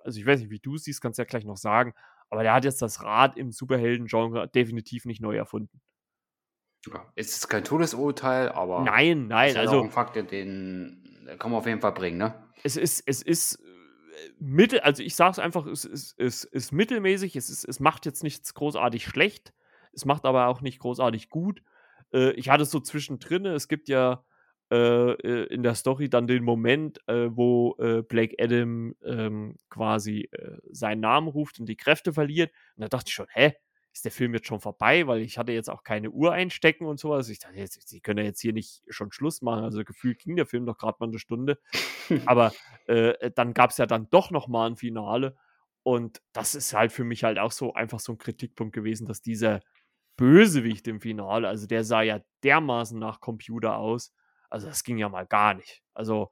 also ich weiß nicht, wie du es siehst, kannst du ja gleich noch sagen, aber der hat jetzt das Rad im Superhelden-Genre definitiv nicht neu erfunden. Ja, es ist kein Todesurteil, aber Nein, ist nein, halt auch also 'n Fakt, den kann man auf jeden Fall bringen, ne? es ist es ist, äh, mittel also, ich sage es einfach, es ist es ist mittelmäßig, es ist es macht jetzt nichts großartig schlecht, es macht aber auch nicht großartig gut. Äh, ich hatte es so zwischendrin, es gibt ja, äh, in der Story dann den Moment, äh, wo, äh, Black Adam, ähm, quasi, äh, seinen Namen ruft und die Kräfte verliert. Und da dachte ich schon: „Hä, ist der Film jetzt schon vorbei?“ Weil ich hatte jetzt auch keine Uhr einstecken und so was. Ich dachte jetzt, sie können ja jetzt hier nicht schon Schluss machen. Also, gefühlt ging der Film doch grad mal 'ne Stunde. Aber, äh, dann gab's ja dann doch noch mal 'n Finale und das ist halt für mich halt auch so einfach so 'n Kritikpunkt gewesen, dass dieser Bösewicht im Finale also, der sah ja dermaßen nach Computer aus. Also, das ging ja mal gar nicht. Also,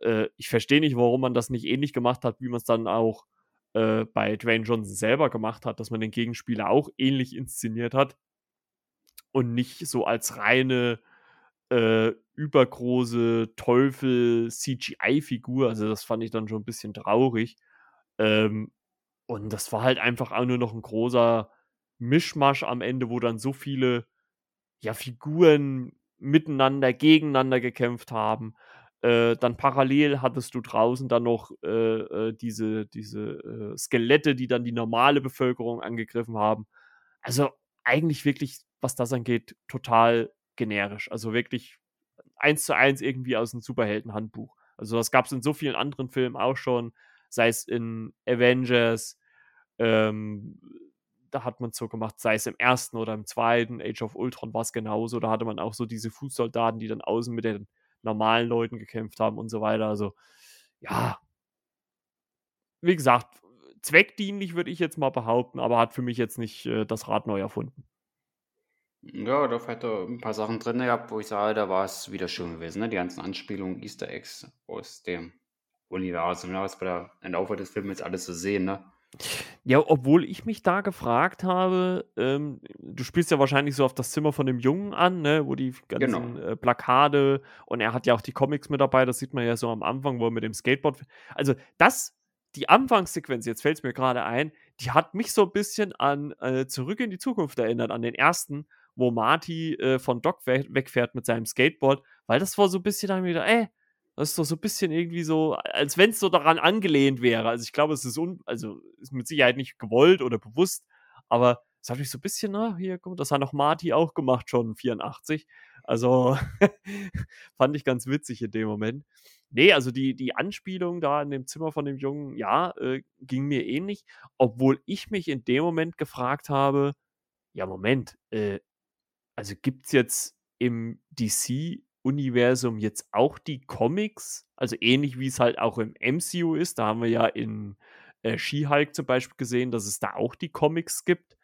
äh, ich verstehe nicht, warum man das nicht ähnlich gemacht hat, wie man's dann auch, äh, bei Dwayne Johnson selber gemacht hat, dass man den Gegenspieler auch ähnlich inszeniert hat und nicht so als reine, äh, übergroße Teufel-CGI-Figur. Also, das fand ich dann schon 'n bisschen traurig. Ähm, und das war halt einfach auch nur noch 'n großer Mischmasch am Ende, wo dann so viele, ja, Figuren miteinander, gegeneinander gekämpft haben. Äh, dann parallel hattest du draußen dann noch, äh, äh, diese diese, äh, Skelette, die dann die normale Bevölkerung angegriffen haben. Also, eigentlich wirklich, was das angeht, total generisch. Also, wirklich eins zu eins irgendwie aus'm Superheldenhandbuch. Also, das gab's in so vielen anderen Filmen auch schon, sei es in Avengers, ähm, da hat man's so gemacht, sei es im 1. oder im 2. Age of Ultron war's genauso. Da hatte man auch so diese Fußsoldaten, die dann außen mit den normalen Leuten gekämpft haben und so weiter. Also, ja wie gesagt, zweckdienlich, würde ich jetzt mal behaupten, aber hat für mich jetzt nicht, äh, das Rad neu erfunden. Ja, doch hat er 'n paar Sachen drin gehabt, wo ich sage, da war's wieder schön gewesen, ne? Die ganzen Anspielungen, Easter Eggs aus dem Universum, ne, was da im Laufe des Filmes alles so sehen, ne? Ja, obwohl ich mich da gefragt habe, ähm, du spielst ja wahrscheinlich so auf das Zimmer von dem Jungen an, ne, wo die f Genau. ganzen, äh, Plakate und er hat ja auch die Comics mit dabei, das sieht man ja so am Anfang, wo er mit dem Skateboard also, das die Anfangssequenz, jetzt fällt's mir grade ein, die hat mich so 'n bisschen an, äh, „Zurück in die Zukunft“ erinnert, an den 1., wo Marty, äh, von Doc we wegfährt mit seinem Skateboard, weil das war so 'n bisschen da habe ich mir gedacht: „Ey, das ist doch so 'n bisschen irgendwie so, als wenn's so daran angelehnt wäre.“ Also, ich glaube, es ist un also, ist mit Sicherheit nicht gewollt oder bewusst, aber es hat mich so 'n bisschen: „Ah, hier, guck das hat doch Marty auch gemacht schon 84.“ Also, fand ich ganz witzig in dem Moment. Ne, also, die die Anspielung da in dem Zimmer von dem Jungen, ja, äh, ging mir ähnlich, obwohl ich mich in dem Moment gefragt habe: „Ja, Moment, äh, also, gibt's jetzt im DC-Universum jetzt auch die Comics?“ Also, ähnlich wie's halt auch im MCU ist. Da haben wir ja in, äh, She-Hulk zum Beispiel gesehen, dass es da auch die Comics gibt,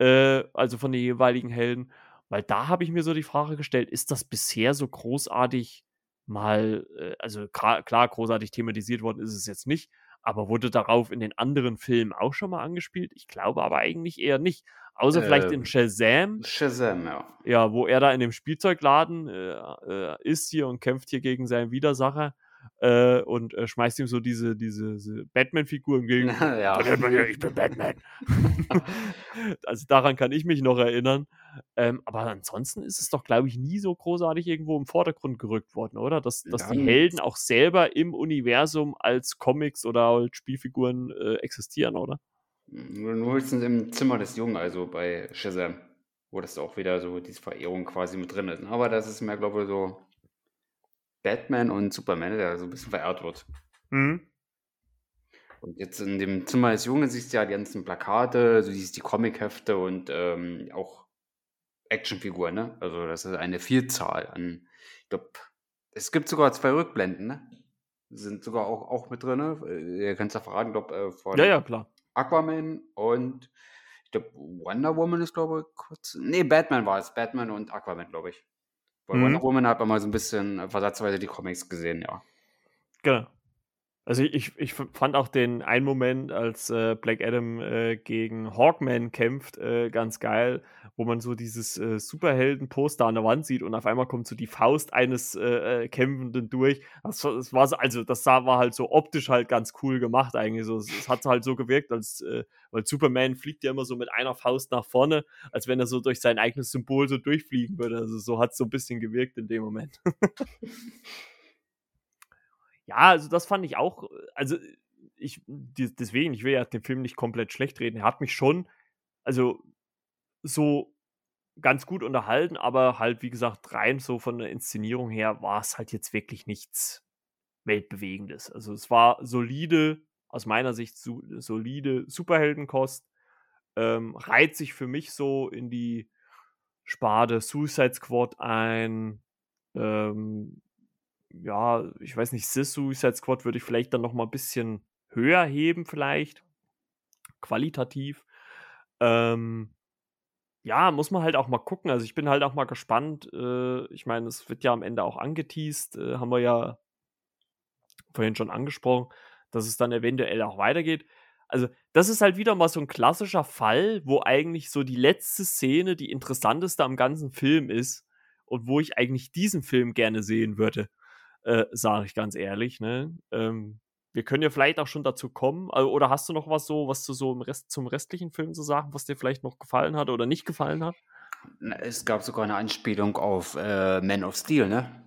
äh, also, von den jeweiligen Helden. Weil da habe ich mir so die Frage gestellt, ist das bisher so großartig mal, äh also, klar, großartig thematisiert worden ist es jetzt nicht, aber wurde darauf in den anderen Filmen auch schon mal angespielt? Ich glaube aber eigentlich eher nicht, außer vielleicht in Ähm, Shazam Shazam, ja. ja, wo er da in dem Spielzeugladen, äh, äh, ist hier und kämpft hier gegen seinen Widersacher, äh, und, äh, schmeißt ihm so diese diese diese Batman-Figur entgegen: Ja. „Trainiert mal hier, ich bin Batman.“ Also, daran kann ich mich noch erinnern. Ähm, aber ansonsten ist es doch, glaube ich, nie so großartig irgendwo im Vordergrund gerückt worden, oder? Dass dass die Helden auch selber im Universum als Comics oder als Spielfiguren, äh, existieren, oder? Nur höchstens im Zimmer des Jungen, also, bei Shazam, wo das auch wieder so diese Verehrung quasi mit drin ist, ne? Aber das ist mehr, glaube ich, so Batman und Superman, der so 'n bisschen verehrt wird. Mhm. Und jetzt in dem Zimmer des Jungen siehst du ja die ganzen Plakate, du siehst die Comichefte und, ähm, auch Actionfiguren, ne? Also, das ist eine Vielzahl an ich glaube, es gibt sogar 2 Rückblenden, ne? Sind sogar auch auch mit drin. Äh, kannst ja verraten, glaube, äh, Ja, von ja, klar. Aquaman und ich glaube, Wonder Woman ist, glaube ich, kurz ne, Batman war es. Batman und Aquaman, glaube ich. Bei Wonder Mhm. Woman hat man mal so 'n bisschen versatzweise die Comics gesehen, ja. Genau. Also ich, ich fand auch den einen Moment, als äh, Black Adam äh, gegen Hawkman kämpft, äh, ganz geil, wo man so dieses äh, Superhelden-Poster an der Wand sieht und auf einmal kommt so die Faust eines äh, äh, Kämpfenden durch. Das, das, war so, also das war halt so optisch halt ganz cool gemacht eigentlich. So, es, hat halt so gewirkt, als weil Superman fliegt ja immer so mit einer Faust nach vorne, als wenn er so durch sein eigenes Symbol so durchfliegen würde. Also so hat es so ein bisschen gewirkt in dem Moment. Ja, also das fand ich auch, also ich, deswegen, ich will ja den Film nicht komplett schlecht reden. Er hat mich schon, also so ganz gut unterhalten, aber halt, wie gesagt, rein so von der Inszenierung her war es halt jetzt wirklich nichts Weltbewegendes. Also es war solide, aus meiner Sicht so, solide Superheldenkost, ähm, reiht sich für mich so in die Spade Suicide Squad ein, ähm, ja, ich weiß nicht, Sis Suicide Squad würde ich vielleicht dann noch mal ein bisschen höher heben, vielleicht. Qualitativ. Ähm, ja, muss man halt auch mal gucken. Also ich bin halt auch mal gespannt. Äh, ich meine, es wird ja am Ende auch angeteased, äh, haben wir ja vorhin schon angesprochen, dass es dann eventuell auch weitergeht. Also, das ist halt wieder mal so ein klassischer Fall, wo eigentlich so die letzte Szene die interessanteste am ganzen Film ist und wo ich eigentlich diesen Film gerne sehen würde äh, sage ich ganz ehrlich. Ne? Ähm, wir können ja vielleicht auch schon dazu kommen. Also, oder hast du noch was so, was du so im Rest, zum restlichen Film zu so sagen, was dir vielleicht noch gefallen hat oder nicht gefallen hat? Es gab sogar eine Anspielung auf äh, Man of Steel, ne?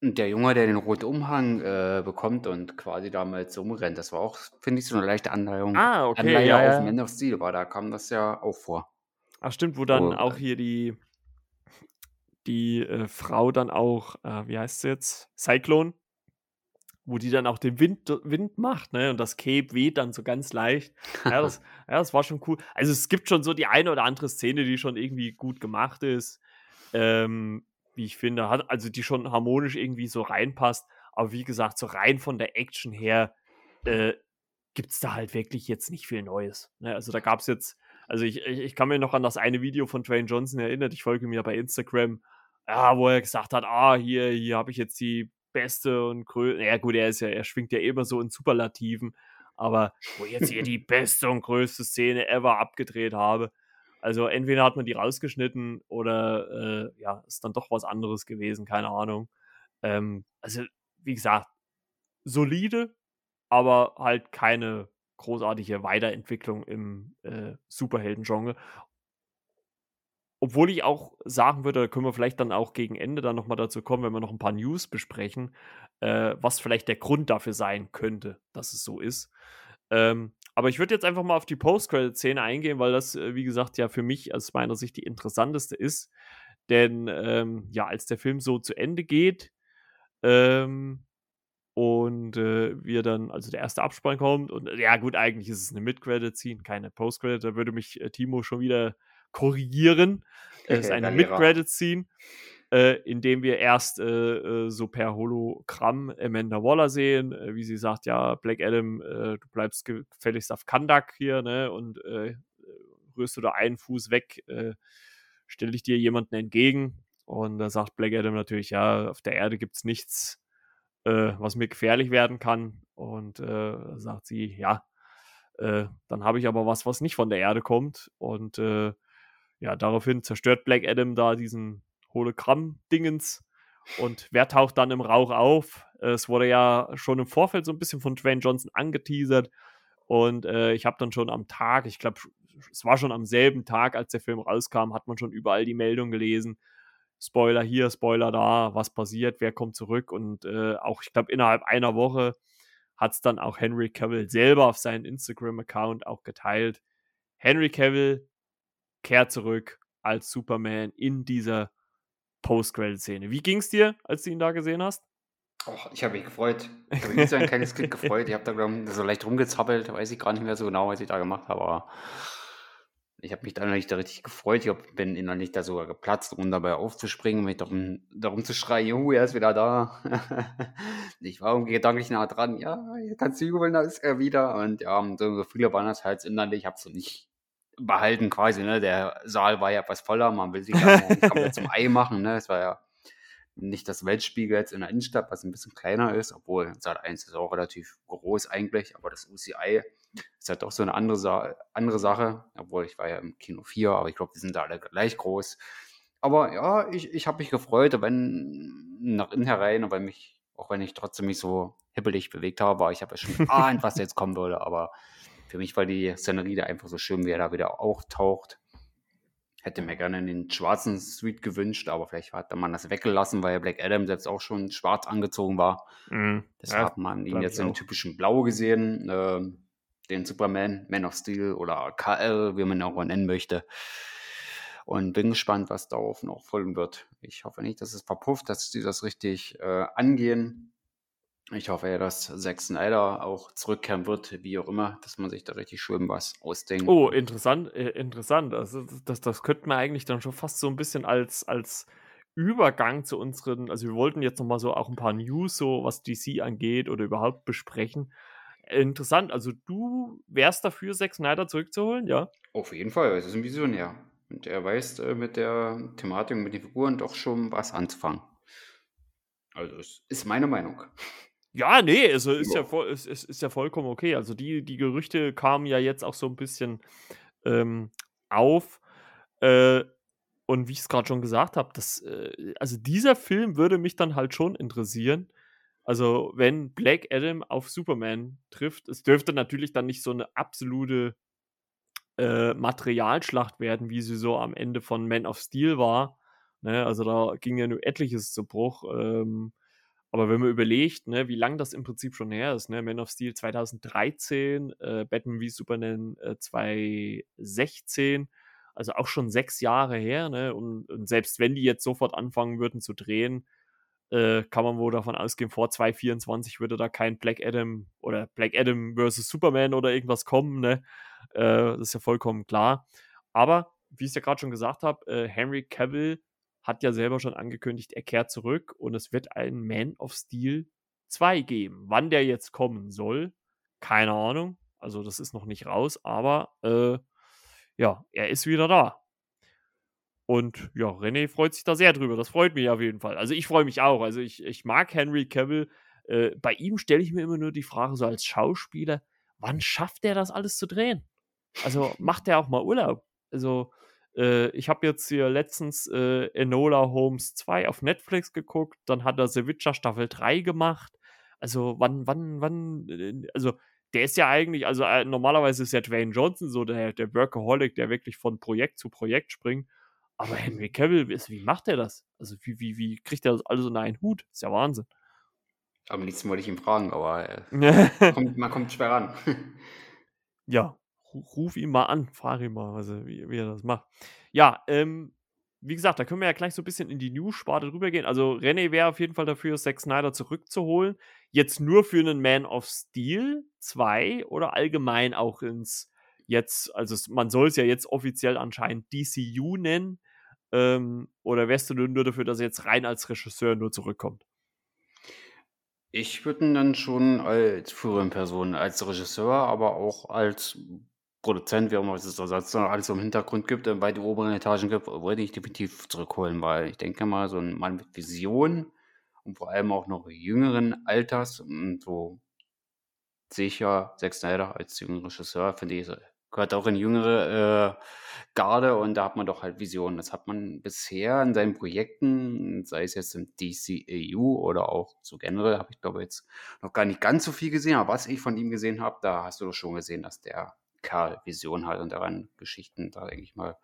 Und der Junge, der den roten Umhang äh, bekommt und quasi damals umrennt, das war auch, finde ich, so eine leichte Anleihung. Ah, okay. Anleihe ja, ja. auf Man of Steel, aber da kam das ja auch vor. Ach, stimmt, wo dann oh, auch hier die, die äh, Frau dann auch, äh, wie heißt sie jetzt? Cyclone, wo die dann auch den Wind, Wind macht, ne? Und das Cape weht dann so ganz leicht. Ja das, ja, das war schon cool. Also es gibt schon so die eine oder andere Szene, die schon irgendwie gut gemacht ist. Ähm, wie ich finde, hat, also die schon harmonisch irgendwie so reinpasst. Aber wie gesagt, so rein von der Action her äh, gibt es da halt wirklich jetzt nicht viel Neues. Ne? Also da gab es jetzt, also ich, ich, ich, kann mir noch an das eine Video von Dwayne Johnson erinnern. Ich folge mir bei Instagram ja, wo er gesagt hat, ah, hier, hier habe ich jetzt die beste und größte, ja gut, er ist ja, er schwingt ja immer so in Superlativen, aber wo ich jetzt hier die beste und größte Szene ever abgedreht habe. Also entweder hat man die rausgeschnitten oder äh, ja, ist dann doch was anderes gewesen, keine Ahnung. Ähm, also, wie gesagt, solide, aber halt keine großartige Weiterentwicklung im äh, Superhelden-Genre. Obwohl ich auch sagen würde, da können wir vielleicht dann auch gegen Ende dann nochmal dazu kommen, wenn wir noch ein paar News besprechen, äh, was vielleicht der Grund dafür sein könnte, dass es so ist. Ähm, aber ich würde jetzt einfach mal auf die Post-Credit-Szene eingehen, weil das, äh, wie gesagt, ja für mich aus meiner Sicht die interessanteste ist. Denn ähm, ja, als der Film so zu Ende geht ähm, und äh, wir dann, also der erste Abspann kommt und ja gut, eigentlich ist es eine Mid-Credit-Scene, keine Post-Credit, da würde mich äh, Timo schon wieder korrigieren. Es ist eine Mid-Credit-Scene, äh, in dem wir erst äh, äh, so per Hologramm Amanda Waller sehen, äh, wie sie sagt, ja, Black Adam, äh, du bleibst gefälligst auf Kandak hier, ne, und äh, rührst du da einen Fuß weg, stelle ich dir jemanden entgegen. Und da sagt Black Adam natürlich, ja, auf der Erde gibt es nichts, was mir gefährlich werden kann. Und sagt sie, ja, dann habe ich aber was, was nicht von der Erde kommt. Und ja, daraufhin zerstört Black Adam da diesen Hologramm-Dingens. Und wer taucht dann im Rauch auf? Es wurde ja schon im Vorfeld so ein bisschen von Dwayne Johnson angeteasert. Und äh, ich habe dann schon am Tag, ich glaube, es war schon am selben Tag, als der Film rauskam, hat man schon überall die Meldung gelesen. Spoiler hier, Spoiler da, was passiert, wer kommt zurück. Und äh, auch, ich glaube, innerhalb einer Woche hat es dann auch Henry Cavill selber auf seinen Instagram-Account auch geteilt. Henry Cavill kehrt zurück als Superman in dieser Post-Credit-Szene. Wie ging es dir, als du ihn da gesehen hast? Oh, ich habe mich gefreut. Ich habe mich so ein kleines Kind gefreut. Ich habe da glaub, so leicht rumgezappelt, weiß ich gar nicht mehr so genau, was ich da gemacht habe, aber ich habe mich dann nicht da richtig gefreut. Ich bin innerlich da sogar geplatzt, um dabei aufzuspringen, mich darum, darum zu schreien, Junge, er ist wieder da. ich war irgendwie gedanklich nah dran, ja, jetzt kannst du jubeln, da ist er wieder. Und ja, so viele waren das halt innerlich, ich habe so nicht behalten quasi. Ne? Der Saal war ja etwas voller, man will sich ja nicht komplett zum Ei machen. Ne? Es war ja nicht das Weltspiegel jetzt in der Innenstadt, was ein bisschen kleiner ist, obwohl Sat 1 ist auch relativ groß eigentlich, aber das UCI ist halt doch so eine andere, Sa andere Sache, obwohl ich war ja im Kino 4, aber ich glaube, die sind da alle gleich groß. Aber ja, ich, ich habe mich gefreut, wenn nach innen herein, aber mich, auch wenn ich trotzdem mich so hippelig bewegt habe, ich habe ja schon geahnt, was jetzt kommen würde, aber für mich war die Szenerie da einfach so schön, wie er da wieder auftaucht. Hätte mir gerne den schwarzen Suite gewünscht, aber vielleicht hat man das weggelassen, weil Black Adam selbst auch schon schwarz angezogen war. Mhm. Deshalb ja, hat man ihn jetzt in typischen Blau gesehen. Äh, den Superman, Man of Steel oder KL, wie man ihn auch nennen möchte. Und bin gespannt, was darauf noch folgen wird. Ich hoffe nicht, dass es verpufft, dass sie das richtig äh, angehen. Ich hoffe ja, dass Zack Snyder auch zurückkehren wird, wie auch immer, dass man sich da richtig schön was ausdenkt. Oh, interessant, äh, interessant. Also das, das könnte man eigentlich dann schon fast so ein bisschen als, als Übergang zu unseren, also wir wollten jetzt nochmal so auch ein paar News, so was DC angeht oder überhaupt besprechen. Interessant, also du wärst dafür, Zack Snyder zurückzuholen, ja? Auf jeden Fall, es ist ein Visionär. Und er weiß äh, mit der Thematik, mit den Figuren doch schon was anzufangen. Also es ist meine Meinung. Ja, nee, also ist ja, voll, ist, ist, ist ja vollkommen okay. Also die, die Gerüchte kamen ja jetzt auch so ein bisschen ähm, auf. Äh, und wie ich es gerade schon gesagt habe, äh, also dieser Film würde mich dann halt schon interessieren. Also, wenn Black Adam auf Superman trifft, es dürfte natürlich dann nicht so eine absolute äh, Materialschlacht werden, wie sie so am Ende von Man of Steel war. Ne? Also da ging ja nur etliches zu Bruch. Ähm, aber wenn man überlegt, ne, wie lange das im Prinzip schon her ist, ne, Man of Steel 2013, äh, Batman v Superman äh, 2016, also auch schon sechs Jahre her, ne, und, und, selbst wenn die jetzt sofort anfangen würden zu drehen, äh, kann man wohl davon ausgehen, vor 2024 würde da kein Black Adam oder Black Adam versus Superman oder irgendwas kommen, ne, äh, das ist ja vollkommen klar. Aber, wie ich es ja gerade schon gesagt habe, äh, Henry Cavill hat ja selber schon angekündigt, er kehrt zurück und es wird einen Man of Steel 2 geben. Wann der jetzt kommen soll, keine Ahnung. Also das ist noch nicht raus, aber äh, ja, er ist wieder da. Und ja, René freut sich da sehr drüber. Das freut mich auf jeden Fall. Also ich freue mich auch. Also ich, ich mag Henry Cavill. Äh, bei ihm stelle ich mir immer nur die Frage, so als Schauspieler, wann schafft er das alles zu drehen? Also macht er auch mal Urlaub? Also äh, ich habe jetzt hier letztens äh, Enola Holmes 2 auf Netflix geguckt, dann hat er The Witcher Staffel 3 gemacht. Also wann, wann, wann, äh, also der ist ja eigentlich, also äh, normalerweise ist ja Dwayne Johnson so der, der Workaholic, der wirklich von Projekt zu Projekt springt. Aber Henry Cavill, wie macht er das? Also wie, wie, wie kriegt er das alles unter einen Hut? ist ja Wahnsinn. Am liebsten wollte ich ihn fragen, aber äh, kommt, man kommt schwer ran. ja, ruf ihn mal an, frage ihn mal, also wie, wie er das macht. Ja, ähm, wie gesagt, da können wir ja gleich so ein bisschen in die News-Sparte rübergehen. Also René wäre auf jeden Fall dafür, Zack Snyder zurückzuholen. Jetzt nur für einen Man of Steel 2 oder allgemein auch ins jetzt, also man soll es ja jetzt offiziell anscheinend DCU nennen. Ähm, oder wärst du nur dafür, dass er jetzt rein als Regisseur nur zurückkommt? Ich würde ihn dann schon als führende Person, als Regisseur, aber auch als Produzent, wie auch immer es da sonst noch alles im Hintergrund gibt, äh, bei den oberen Etagen gibt, wollte ich definitiv zurückholen, weil ich denke mal, so ein Mann mit Vision und vor allem auch noch jüngeren Alters, und so ja Zack Snyder als jüngeren Regisseur, finde ich, gehört auch in jüngere äh, Garde und da hat man doch halt Visionen. Das hat man bisher in seinen Projekten, sei es jetzt im DCEU oder auch so generell, habe ich glaube jetzt noch gar nicht ganz so viel gesehen, aber was ich von ihm gesehen habe, da hast du doch schon gesehen, dass der Kerl Vision hat und daran Geschichten da, denke ich mal,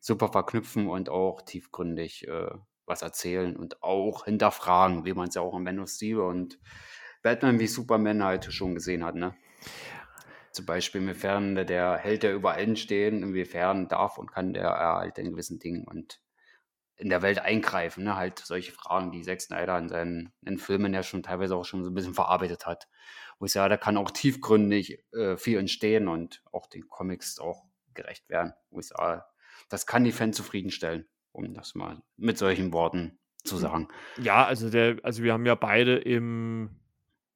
super verknüpfen und auch tiefgründig äh, was erzählen und auch hinterfragen, wie man es ja auch am Man of Steel und Batman wie Superman halt schon gesehen hat, ne? Zum Beispiel, inwiefern der Held der über allen stehen, inwiefern darf und kann der halt in gewissen Dingen und in der Welt eingreifen, ne? Halt solche Fragen, die Zack Snyder in seinen in Filmen ja schon teilweise auch schon so ein bisschen verarbeitet hat wo ich sage, da kann auch tiefgründig äh, viel entstehen und auch den Comics auch gerecht werden, wo ich sage, das kann die Fans zufriedenstellen, um das mal mit solchen Worten zu hm. sagen. Ja, also der, also wir haben ja beide im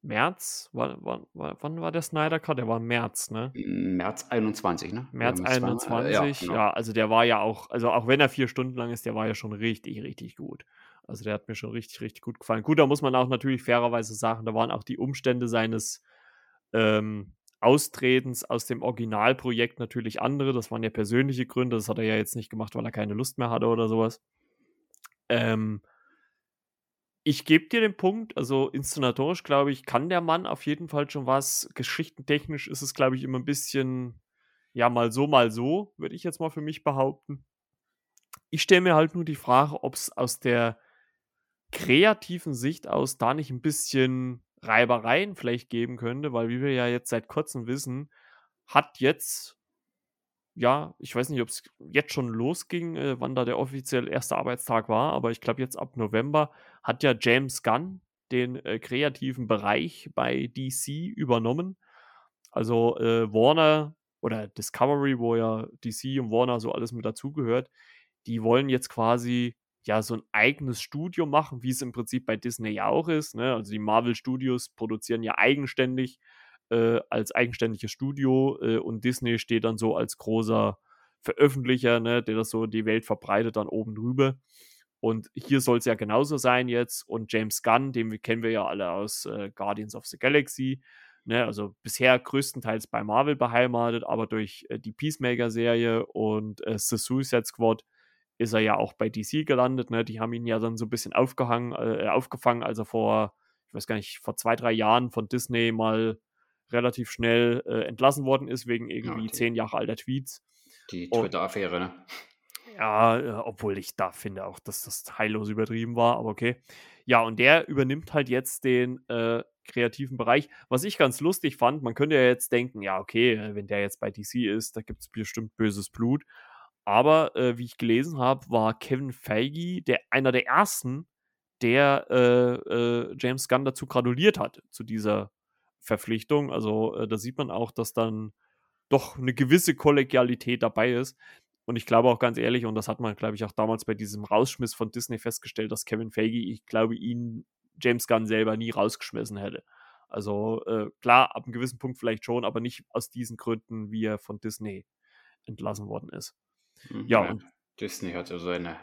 März, war, war, wann war der Snyder Cut? Der war im März, ne? März 21, ne? März 21, ja, genau. ja, also der war ja auch, also auch wenn er vier Stunden lang ist, der war ja schon richtig, richtig gut. Also der hat mir schon richtig, richtig gut gefallen. Gut, da muss man auch natürlich fairerweise sagen, da waren auch die Umstände seines ähm, Austretens aus dem Originalprojekt natürlich andere. Das waren ja persönliche Gründe. Das hat er ja jetzt nicht gemacht, weil er keine Lust mehr hatte oder sowas. Ähm, ich gebe dir den Punkt, also inszenatorisch, glaube ich, kann der Mann auf jeden Fall schon was. Geschichtentechnisch ist es, glaube ich, immer ein bisschen, ja, mal so, mal so, würde ich jetzt mal für mich behaupten. Ich stelle mir halt nur die Frage, ob es aus der kreativen Sicht aus da nicht ein bisschen Reibereien vielleicht geben könnte, weil wie wir ja jetzt seit kurzem wissen, hat jetzt, ja, ich weiß nicht, ob es jetzt schon losging, äh, wann da der offiziell erste Arbeitstag war, aber ich glaube jetzt ab November hat ja James Gunn den äh, kreativen Bereich bei DC übernommen. Also äh, Warner oder Discovery, wo ja DC und Warner so alles mit dazugehört, die wollen jetzt quasi ja so ein eigenes Studio machen, wie es im Prinzip bei Disney ja auch ist. Ne? Also die Marvel Studios produzieren ja eigenständig äh, als eigenständiges Studio äh, und Disney steht dann so als großer Veröffentlicher, ne, der das so die Welt verbreitet dann oben drüber. Und hier soll es ja genauso sein jetzt. Und James Gunn, den kennen wir ja alle aus äh, Guardians of the Galaxy. Ne, also bisher größtenteils bei Marvel beheimatet, aber durch äh, die Peacemaker-Serie und äh, The Suicide Squad ist er ja auch bei DC gelandet. Ne? Die haben ihn ja dann so ein bisschen aufgehangen, äh, aufgefangen, als er vor, ich weiß gar nicht, vor zwei, drei Jahren von Disney mal relativ schnell äh, entlassen worden ist, wegen irgendwie okay. zehn Jahre alter Tweets. Die Twitter-Affäre, ne? Ja, äh, obwohl ich da finde auch, dass das heillos übertrieben war, aber okay. Ja, und der übernimmt halt jetzt den äh, kreativen Bereich. Was ich ganz lustig fand, man könnte ja jetzt denken, ja, okay, wenn der jetzt bei DC ist, da gibt es bestimmt böses Blut. Aber äh, wie ich gelesen habe, war Kevin Feige der, einer der ersten, der äh, äh, James Gunn dazu gratuliert hat, zu dieser Verpflichtung. Also äh, da sieht man auch, dass dann doch eine gewisse Kollegialität dabei ist. Und ich glaube auch ganz ehrlich, und das hat man, glaube ich, auch damals bei diesem Rausschmiss von Disney festgestellt, dass Kevin Feige, ich glaube, ihn James Gunn selber nie rausgeschmissen hätte. Also äh, klar, ab einem gewissen Punkt vielleicht schon, aber nicht aus diesen Gründen, wie er von Disney entlassen worden ist. Ja, und Disney hat so seine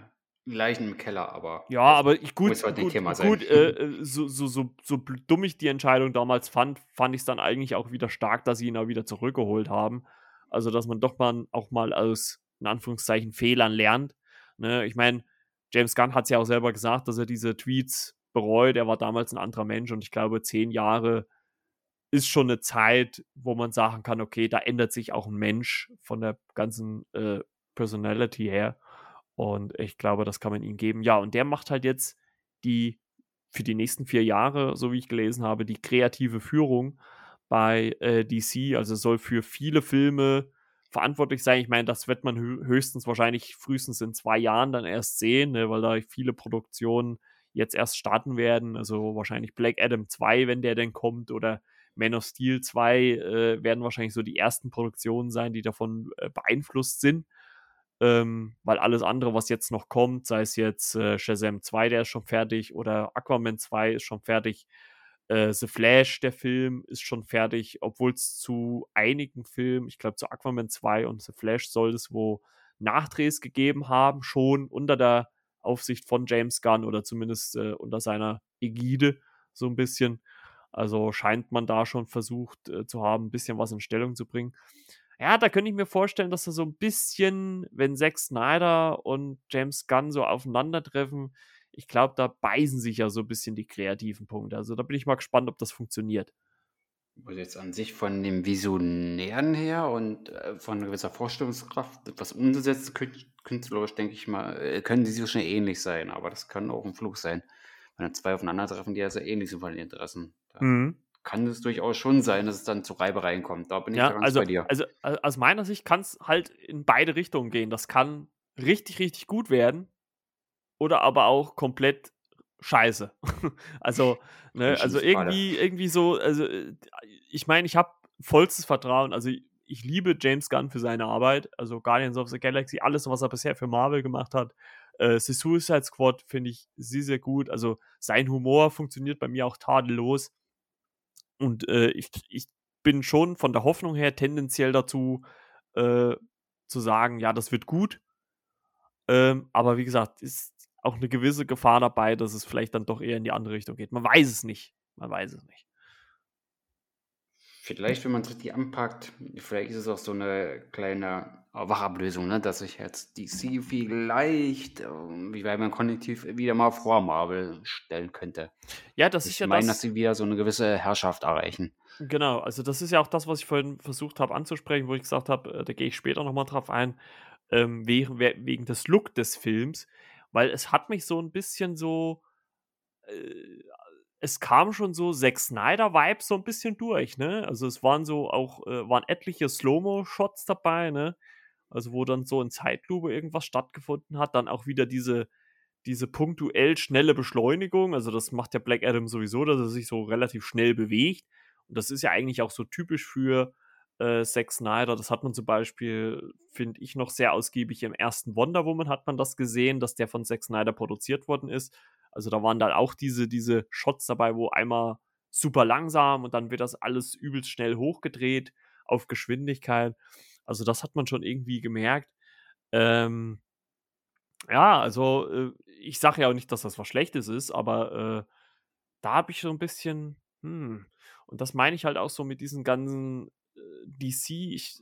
Leichen im Keller, aber ja, aber ich, gut, halt gut, gut äh, äh, so, so, so, so dumm ich die Entscheidung damals fand, fand ich es dann eigentlich auch wieder stark, dass sie ihn auch wieder zurückgeholt haben. Also, dass man doch mal auch mal aus, in Anführungszeichen, Fehlern lernt. Ne? Ich meine, James Gunn hat es ja auch selber gesagt, dass er diese Tweets bereut. Er war damals ein anderer Mensch und ich glaube, zehn Jahre ist schon eine Zeit, wo man sagen kann, okay, da ändert sich auch ein Mensch von der ganzen äh, Personality her. Und ich glaube, das kann man ihm geben. Ja, und der macht halt jetzt die für die nächsten vier Jahre, so wie ich gelesen habe, die kreative Führung bei äh, DC. Also soll für viele Filme verantwortlich sein. Ich meine, das wird man höchstens wahrscheinlich frühestens in zwei Jahren dann erst sehen, ne, weil da viele Produktionen jetzt erst starten werden. Also wahrscheinlich Black Adam 2, wenn der denn kommt, oder Man of Steel 2 äh, werden wahrscheinlich so die ersten Produktionen sein, die davon äh, beeinflusst sind ähm, weil alles andere, was jetzt noch kommt, sei es jetzt äh, Shazam 2, der ist schon fertig, oder Aquaman 2 ist schon fertig, äh, The Flash, der Film, ist schon fertig, obwohl es zu einigen Filmen, ich glaube zu Aquaman 2 und The Flash soll es wo Nachdrehs gegeben haben, schon unter der Aufsicht von James Gunn oder zumindest äh, unter seiner Ägide so ein bisschen. Also scheint man da schon versucht äh, zu haben, ein bisschen was in Stellung zu bringen. Ja, da könnte ich mir vorstellen, dass da so ein bisschen, wenn Zack Snyder und James Gunn so aufeinandertreffen, ich glaube, da beißen sich ja so ein bisschen die kreativen Punkte. Also da bin ich mal gespannt, ob das funktioniert. Also jetzt an sich von dem Visionären her und äh, von gewisser Vorstellungskraft etwas umzusetzen, künstlerisch denke ich mal, äh, können die so schnell ähnlich sein, aber das kann auch ein Flug sein. Wenn dann zwei aufeinandertreffen, die ja sehr ähnlich sind von den Interessen. Mhm kann es durchaus schon sein, dass es dann zu Reibereien kommt. Da bin ich ja, ganz also, bei dir. Also aus meiner Sicht kann es halt in beide Richtungen gehen. Das kann richtig, richtig gut werden oder aber auch komplett scheiße. also, ne, also irgendwie, irgendwie so, also ich meine, ich habe vollstes Vertrauen. Also ich liebe James Gunn für seine Arbeit. Also Guardians of the Galaxy, alles, was er bisher für Marvel gemacht hat. Äh, The Suicide Squad finde ich sehr, sehr gut. Also sein Humor funktioniert bei mir auch tadellos. Und äh, ich, ich bin schon von der Hoffnung her tendenziell dazu äh, zu sagen, ja, das wird gut. Ähm, aber wie gesagt, ist auch eine gewisse Gefahr dabei, dass es vielleicht dann doch eher in die andere Richtung geht. Man weiß es nicht. Man weiß es nicht. Vielleicht, wenn man es richtig anpackt, vielleicht ist es auch so eine kleine Wachablösung, ne? dass sich jetzt DC vielleicht, ähm, wie bei man Konnektiv, wieder mal vor Marvel stellen könnte. Ja, das ist Ich ja meine, das. dass sie wieder so eine gewisse Herrschaft erreichen. Genau, also das ist ja auch das, was ich vorhin versucht habe anzusprechen, wo ich gesagt habe, äh, da gehe ich später nochmal drauf ein, ähm, wegen, we- wegen des Look des Films, weil es hat mich so ein bisschen so, äh, es kam schon so Zack Snyder-Vibes so ein bisschen durch, ne? Also es waren so auch, äh, waren etliche Slow-Mo-Shots dabei, ne? Also wo dann so in Zeitlupe irgendwas stattgefunden hat, dann auch wieder diese, diese punktuell schnelle Beschleunigung, also das macht der Black Adam sowieso, dass er sich so relativ schnell bewegt. Und das ist ja eigentlich auch so typisch für äh, Zack Snyder. Das hat man zum Beispiel, finde ich, noch sehr ausgiebig im ersten Wonder Woman hat man das gesehen, dass der von Zack Snyder produziert worden ist. Also da waren dann auch diese, diese Shots dabei, wo einmal super langsam und dann wird das alles übelst schnell hochgedreht auf Geschwindigkeit. Also das hat man schon irgendwie gemerkt. Ähm, ja, also äh, ich sage ja auch nicht, dass das was Schlechtes ist, aber äh, da habe ich so ein bisschen, hm, und das meine ich halt auch so mit diesen ganzen DC. Ich,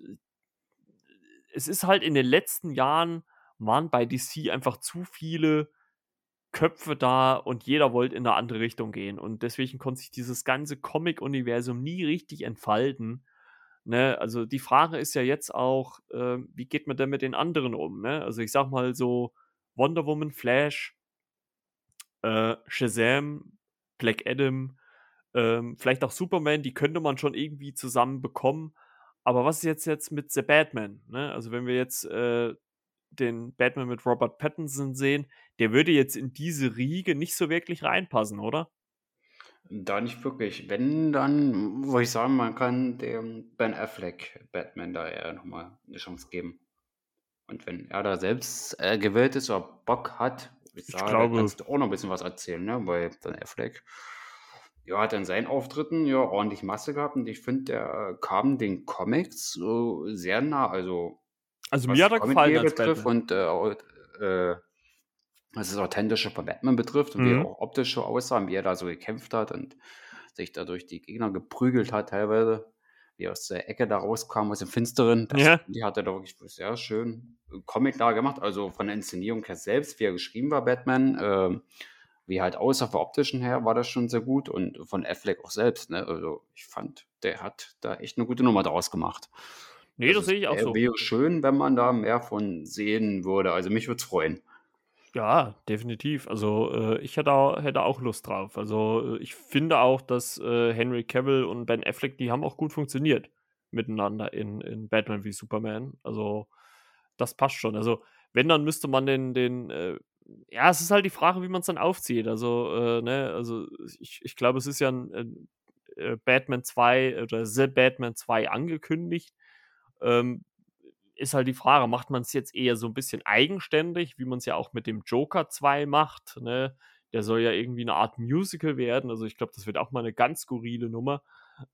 es ist halt in den letzten Jahren waren bei DC einfach zu viele Köpfe da und jeder wollte in eine andere Richtung gehen. Und deswegen konnte sich dieses ganze Comic-Universum nie richtig entfalten. Ne? Also die Frage ist ja jetzt auch, äh, wie geht man denn mit den anderen um? Ne? Also ich sag mal so Wonder Woman, Flash, äh, Shazam, Black Adam, ähm, vielleicht auch Superman, die könnte man schon irgendwie zusammen bekommen. Aber was ist jetzt jetzt mit The Batman? Ne? Also wenn wir jetzt äh, den Batman mit Robert Pattinson sehen, der würde jetzt in diese Riege nicht so wirklich reinpassen, oder? Da nicht wirklich. Wenn, dann würde ich sagen, man kann dem Ben Affleck Batman da eher nochmal eine Chance geben. Und wenn er da selbst äh, gewählt ist oder Bock hat, ich Ich sagen, da glaube- kannst du auch noch ein bisschen was erzählen, ne? Weil Ben Affleck, ja, hat in seinen Auftritten ja ordentlich Masse gehabt und ich finde, der kam den Comics so sehr nah. Also Also was mir hat er gefallen als betrifft und äh, äh, was das Authentische von Batman betrifft und wie Mhm. er auch optisch so aussah und wie er da so gekämpft hat und sich da durch die Gegner geprügelt hat teilweise, wie er aus der Ecke da rauskam, aus dem Finsteren. Das, Ja. Die hat er da wirklich sehr schön comicnah gemacht, also von der Inszenierung her selbst, wie er geschrieben war, Batman, ähm, wie halt aussah vom optischen her, war das schon sehr gut und von Affleck auch selbst, ne? also ich fand, der hat da echt eine gute Nummer draus gemacht. Nee, Also das sehe ich auch so. Wäre schön, wenn man da mehr von sehen würde. Also mich würde es freuen. Ja, definitiv. Also äh, ich hätte, auch- hätte auch Lust drauf. Also äh, ich finde auch, dass äh, Henry Cavill und Ben Affleck, die haben auch gut funktioniert miteinander in, in Batman wie Superman. Also das passt schon. Also wenn, dann müsste man den, den äh, ja, es ist halt die Frage, wie man es dann aufzieht. Also, äh, ne, also ich, ich glaube, es ist ja ein, äh, Batman 2 oder The Batman 2 angekündigt. Ähm, ist halt die Frage, macht man es jetzt eher so ein bisschen eigenständig, wie man es ja auch mit dem Joker 2 macht, ne? Der soll ja irgendwie eine Art Musical werden. Also ich glaube, das wird auch mal eine ganz skurrile Nummer.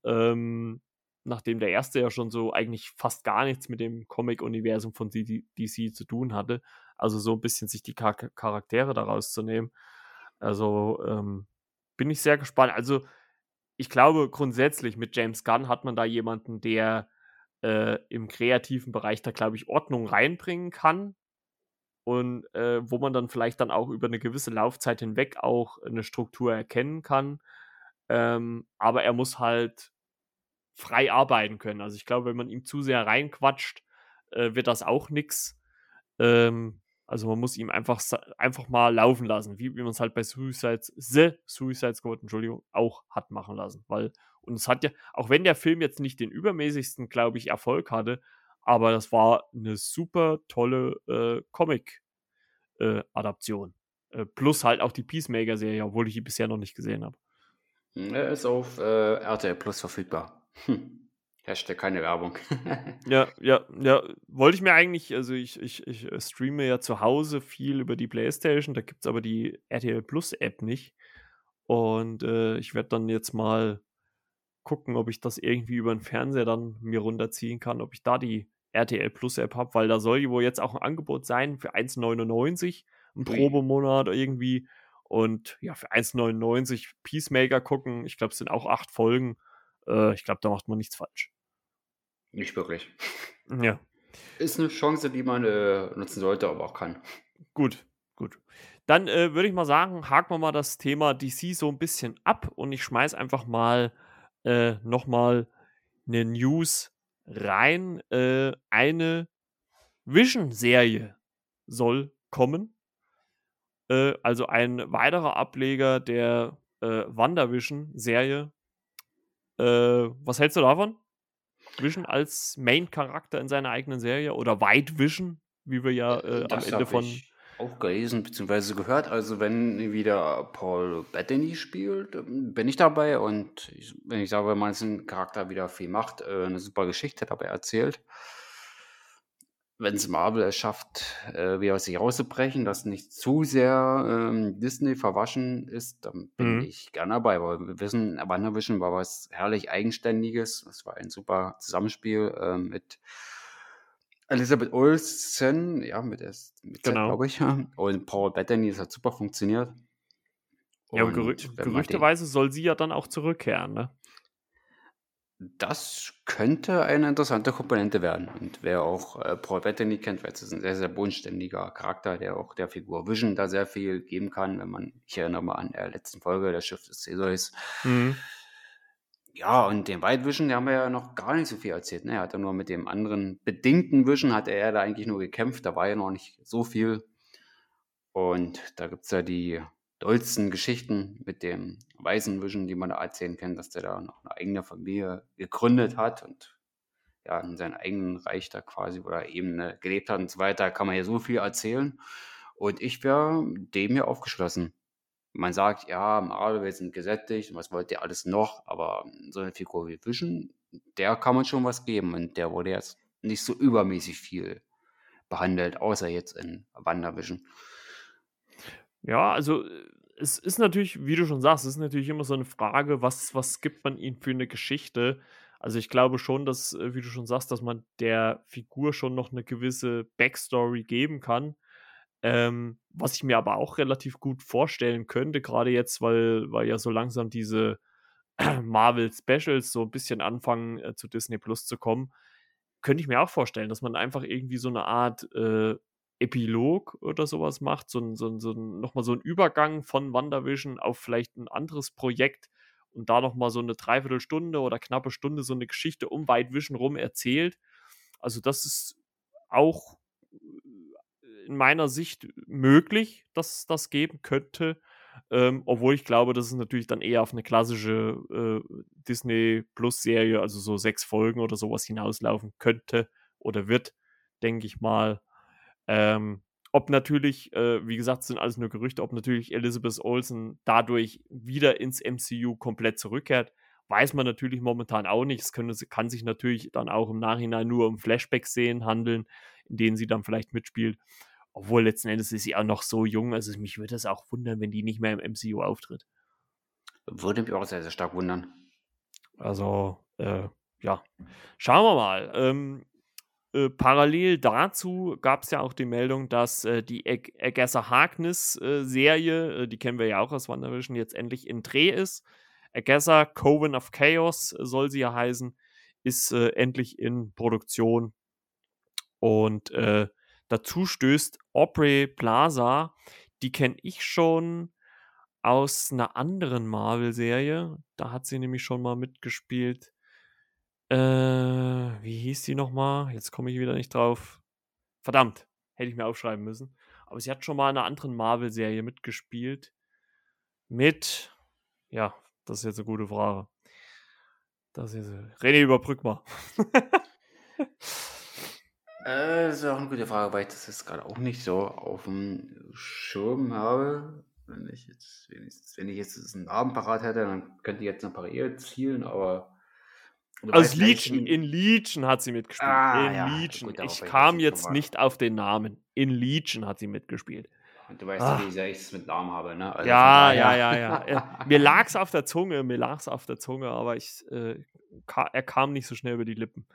Ähm, nachdem der erste ja schon so eigentlich fast gar nichts mit dem Comic-Universum von DC zu tun hatte. Also so ein bisschen sich die Char Charaktere daraus zu nehmen. Also ähm, bin ich sehr gespannt. Also ich glaube grundsätzlich mit James Gunn hat man da jemanden, der äh, im kreativen Bereich da, glaube ich, Ordnung reinbringen kann. Und äh, wo man dann vielleicht dann auch über eine gewisse Laufzeit hinweg auch eine Struktur erkennen kann. Ähm, aber er muss halt frei arbeiten können. Also ich glaube, wenn man ihm zu sehr reinquatscht, äh, wird das auch nix. Ähm, also man muss ihm einfach, einfach mal laufen lassen, wie, wie man es halt bei Suicide, The Suicide Squad, Entschuldigung, auch hat machen lassen. Weil, und es hat ja, auch wenn der Film jetzt nicht den übermäßigsten, glaube ich, Erfolg hatte, aber das war eine super tolle äh, Comic-Adaption. Äh, plus halt auch die Peacemaker-Serie, obwohl ich die bisher noch nicht gesehen habe. Er ist auf äh, RTL Plus verfügbar. Hm. Hashtag keine Werbung. Ja, ja, ja. Wollte ich mir eigentlich, also ich, ich, ich äh, streame ja zu Hause viel über die Playstation, da gibt es aber die RTL Plus App nicht. Und äh, ich werde dann jetzt mal gucken, ob ich das irgendwie über den Fernseher dann mir runterziehen kann, ob ich da die RTL Plus App habe, weil da soll wohl jetzt auch ein Angebot sein für 1,99, einen Probemonat irgendwie. Und ja, für 1,99 Peacemaker gucken, ich glaube, es sind auch acht Folgen. Äh, ich glaube, da macht man nichts falsch. Nicht wirklich. Ja. Ist eine Chance, die man äh, nutzen sollte, aber auch kann. Gut, gut. Dann äh, würde ich mal sagen, haken wir mal das Thema DC so ein bisschen ab und ich schmeiß einfach mal äh, nochmal eine News rein. Äh, eine Vision-Serie soll kommen. Äh, also ein weiterer Ableger der äh, WandaVision-Serie. Äh, was hältst du davon? Vision als Main-Charakter in seiner eigenen Serie oder White Vision, wie wir ja äh, am Ende von. Ich auch gelesen bzw. gehört. Also wenn wieder Paul Bettany spielt, bin ich dabei und ich, wenn ich sage, wenn man einen Charakter wieder viel macht, äh, eine super Geschichte dabei erzählt. Wenn es Marvel es schafft, äh, wieder aus sich rauszubrechen, dass nicht zu sehr ähm, Disney verwaschen ist, dann bin mhm. ich gerne dabei. Weil wir wissen, WandaVision war was herrlich Eigenständiges. Es war ein super Zusammenspiel äh, mit Elisabeth Olsen, ja, mit S, mit Genau. glaube ich, Und Paul Bettany, das hat super funktioniert. Ja, und gerü gerüchteweise soll sie ja dann auch zurückkehren, ne? Das könnte eine interessante Komponente werden. Und wer auch äh, Paul Bettany kennt, weiß, es ist ein sehr, sehr bodenständiger Charakter, der auch der Figur Vision da sehr viel geben kann. Wenn man, ich erinnere mal an der letzten Folge, der Schiff des Theseus. Mhm. Ja, und den White Vision, der haben wir ja noch gar nicht so viel erzählt, ne? Er hat ja nur mit dem anderen bedingten Vision hat er ja da eigentlich nur gekämpft, da war ja noch nicht so viel. Und da gibt es ja die dollsten Geschichten mit dem weißen Vision, die man da erzählen kann, dass der da noch eine eigene Familie gegründet hat und ja, in seinem eigenen Reich da quasi oder Ebene gelebt hat und so weiter, kann man ja so viel erzählen. Und ich wäre dem hier aufgeschlossen man sagt, ja, Marvel, wir sind gesättigt und was wollt ihr alles noch, aber so eine Figur wie Vision, der kann man schon was geben und der wurde jetzt nicht so übermäßig viel behandelt, außer jetzt in WandaVision. Ja, also es ist natürlich, wie du schon sagst, es ist natürlich immer so eine Frage, was, was gibt man ihm für eine Geschichte? Also ich glaube schon, dass, äh, wie du schon sagst, dass man der Figur schon noch eine gewisse Backstory geben kann. Ähm, was ich mir aber auch relativ gut vorstellen könnte, gerade jetzt, weil, weil ja so langsam diese Marvel Specials so ein bisschen anfangen äh, zu Disney Plus zu kommen, könnte ich mir auch vorstellen, dass man einfach irgendwie so eine Art äh, Epilog oder sowas macht, so, so, so nochmal so ein Übergang von WandaVision auf vielleicht ein anderes Projekt und da nochmal so eine Dreiviertelstunde oder knappe Stunde so eine Geschichte um White Vision rum erzählt. Also das ist auch in meiner Sicht möglich, dass das geben könnte. Ähm, obwohl ich glaube, dass es natürlich dann eher auf eine klassische äh, Disney Plus-Serie, also so sechs Folgen oder sowas hinauslaufen könnte oder wird, denke ich mal. Ähm, ob natürlich, äh, wie gesagt, sind alles nur Gerüchte, ob natürlich Elizabeth Olsen dadurch wieder ins MCU komplett zurückkehrt, weiß man natürlich momentan auch nicht. Es können, kann sich natürlich dann auch im Nachhinein nur um Flashback-Szenen handeln, in denen sie dann vielleicht mitspielt. Obwohl letzten Endes ist sie auch noch so jung, also mich würde es auch wundern, wenn die nicht mehr im MCU auftritt. Würde mich auch sehr, sehr stark wundern. Also, äh, ja. Schauen wir mal. Ähm, äh, parallel dazu gab es ja auch die Meldung, dass äh, die Agatha Harkness-Serie, äh, die kennen wir ja auch aus WandaVision, jetzt endlich in Dreh ist. Agatha Coven of Chaos soll sie ja heißen, ist äh, endlich in Produktion. Und äh, Dazu stößt Aubrey Plaza, die kenne ich schon aus einer anderen Marvel-Serie. Da hat sie nämlich schon mal mitgespielt. Äh, wie hieß die nochmal? Jetzt komme ich wieder nicht drauf. Verdammt, hätte ich mir aufschreiben müssen. Aber sie hat schon mal in einer anderen Marvel-Serie mitgespielt. Mit, ja, das ist jetzt eine gute Frage. Das ist, René, überbrück mal. Äh, das ist auch eine gute Frage, weil ich das jetzt gerade auch nicht so auf dem Schirm habe. Wenn ich jetzt, wenn ich jetzt einen Abend parat hätte, dann könnte ich jetzt eine Parade zielen, aber. Aus Legion, in Legion hat sie mitgespielt. Ah, in ja. Legion. Gut, ich kam jetzt nicht auf den Namen. In Legion hat sie mitgespielt. Und du weißt ah. ja, wie sehr ich es mit Namen habe, ne? Also ja, ja, ja, ja, ja. mir lag es auf der Zunge, mir lag es auf der Zunge, aber ich, äh, er kam nicht so schnell über die Lippen.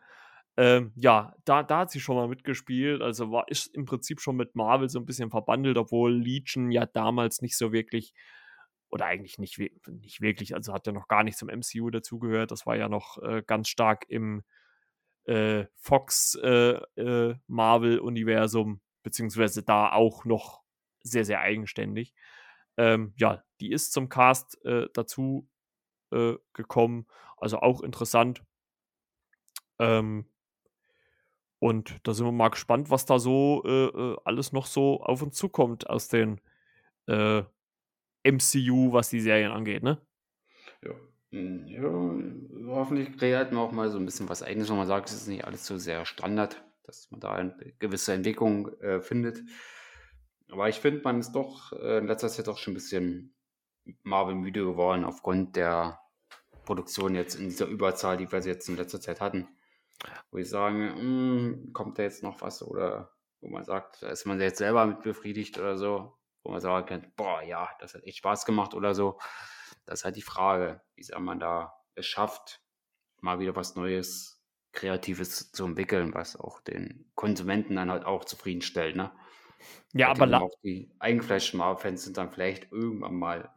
Ähm, ja, da, da hat sie schon mal mitgespielt. Also war ist im Prinzip schon mit Marvel so ein bisschen verbandelt, obwohl Legion ja damals nicht so wirklich oder eigentlich nicht, nicht wirklich, also hat ja noch gar nicht zum MCU dazugehört. Das war ja noch äh, ganz stark im äh, Fox äh, äh, beziehungsweise da auch noch sehr, sehr eigenständig. Ähm, ja, die ist zum Cast äh, dazu äh, gekommen, also auch interessant. Ähm, und da sind wir mal gespannt, was da so alles noch so auf uns zukommt aus den MCU, was die Serien angeht, ne? Ja. Hm, ja, hoffentlich kreiert man auch mal so ein bisschen was Eigenes, wo man sagt, es ist nicht alles so sehr Standard, dass man da eine gewisse Entwicklung äh, findet. Aber ich finde, man ist doch äh, in letzter Zeit auch schon ein bisschen Marvel-müde geworden aufgrund der Produktion jetzt in dieser Überzahl, die wir jetzt in letzter Zeit hatten. Wo ich sage, hm, kommt da jetzt noch was oder wo man sagt, da ist man jetzt selber mit befriedigt oder so, wo man sagen kann, boah, ja, das hat echt Spaß gemacht oder so. Das ist halt die Frage, wie sehr man da es schafft, mal wieder was Neues, Kreatives zu entwickeln, was auch den Konsumenten dann halt auch zufriedenstellt. Ne? Ja, aber auch die eingefleischten Marvel-Fans sind dann vielleicht irgendwann mal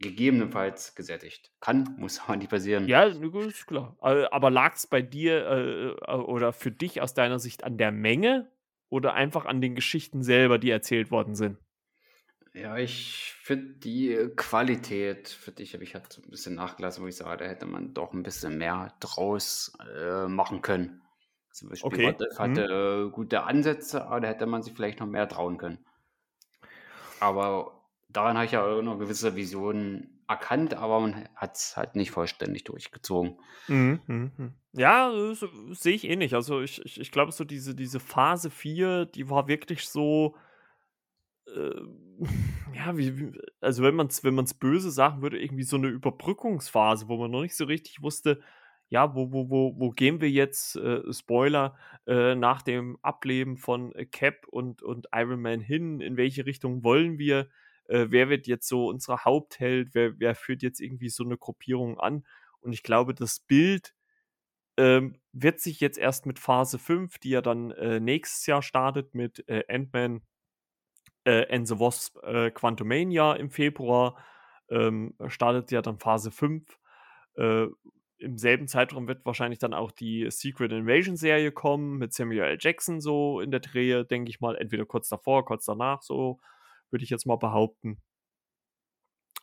gegebenenfalls gesättigt. Kann, muss aber nicht passieren. Ja, ist klar. Aber lag es bei dir äh, äh, oder für dich aus deiner Sicht an der Menge oder einfach an den Geschichten selber, die erzählt worden sind? Ja, ich finde die Qualität, für dich habe ich halt ein bisschen nachgelassen, wo ich sage, da hätte man doch ein bisschen mehr draus äh, machen können. Zum Beispiel Okay. What If hatte Mhm. gute Ansätze, aber da hätte man sich vielleicht noch mehr trauen können. Aber daran habe ich ja auch noch gewisse Visionen erkannt, aber man hat es halt nicht vollständig durchgezogen. Mhm, mhm, mhm. Ja, sehe ich ähnlich. Also ich, ich, ich glaube, so diese, diese Phase 4, die war wirklich so äh, ja, wie, also wenn man es wenn man's böse sagen würde, irgendwie so eine Überbrückungsphase, wo man noch nicht so richtig wusste, ja, wo, wo, wo, wo gehen wir jetzt, äh, Spoiler, äh, nach dem Ableben von Cap und, und Iron Man hin, in welche Richtung wollen wir, äh, wer wird jetzt so unser Hauptheld, wer, wer führt jetzt irgendwie so eine Gruppierung an? Und ich glaube, das Bild ähm, wird sich jetzt erst mit Phase 5, die ja dann äh, nächstes Jahr startet mit äh, Ant-Man äh, and the Wasp äh, Quantumania im Februar. Ähm, startet ja dann Phase 5. Äh, Im selben Zeitraum wird wahrscheinlich dann auch die Secret Invasion Serie kommen mit Samuel L. Jackson so in der Drehe, denke ich mal. Entweder kurz davor, kurz danach, so würde ich jetzt mal behaupten.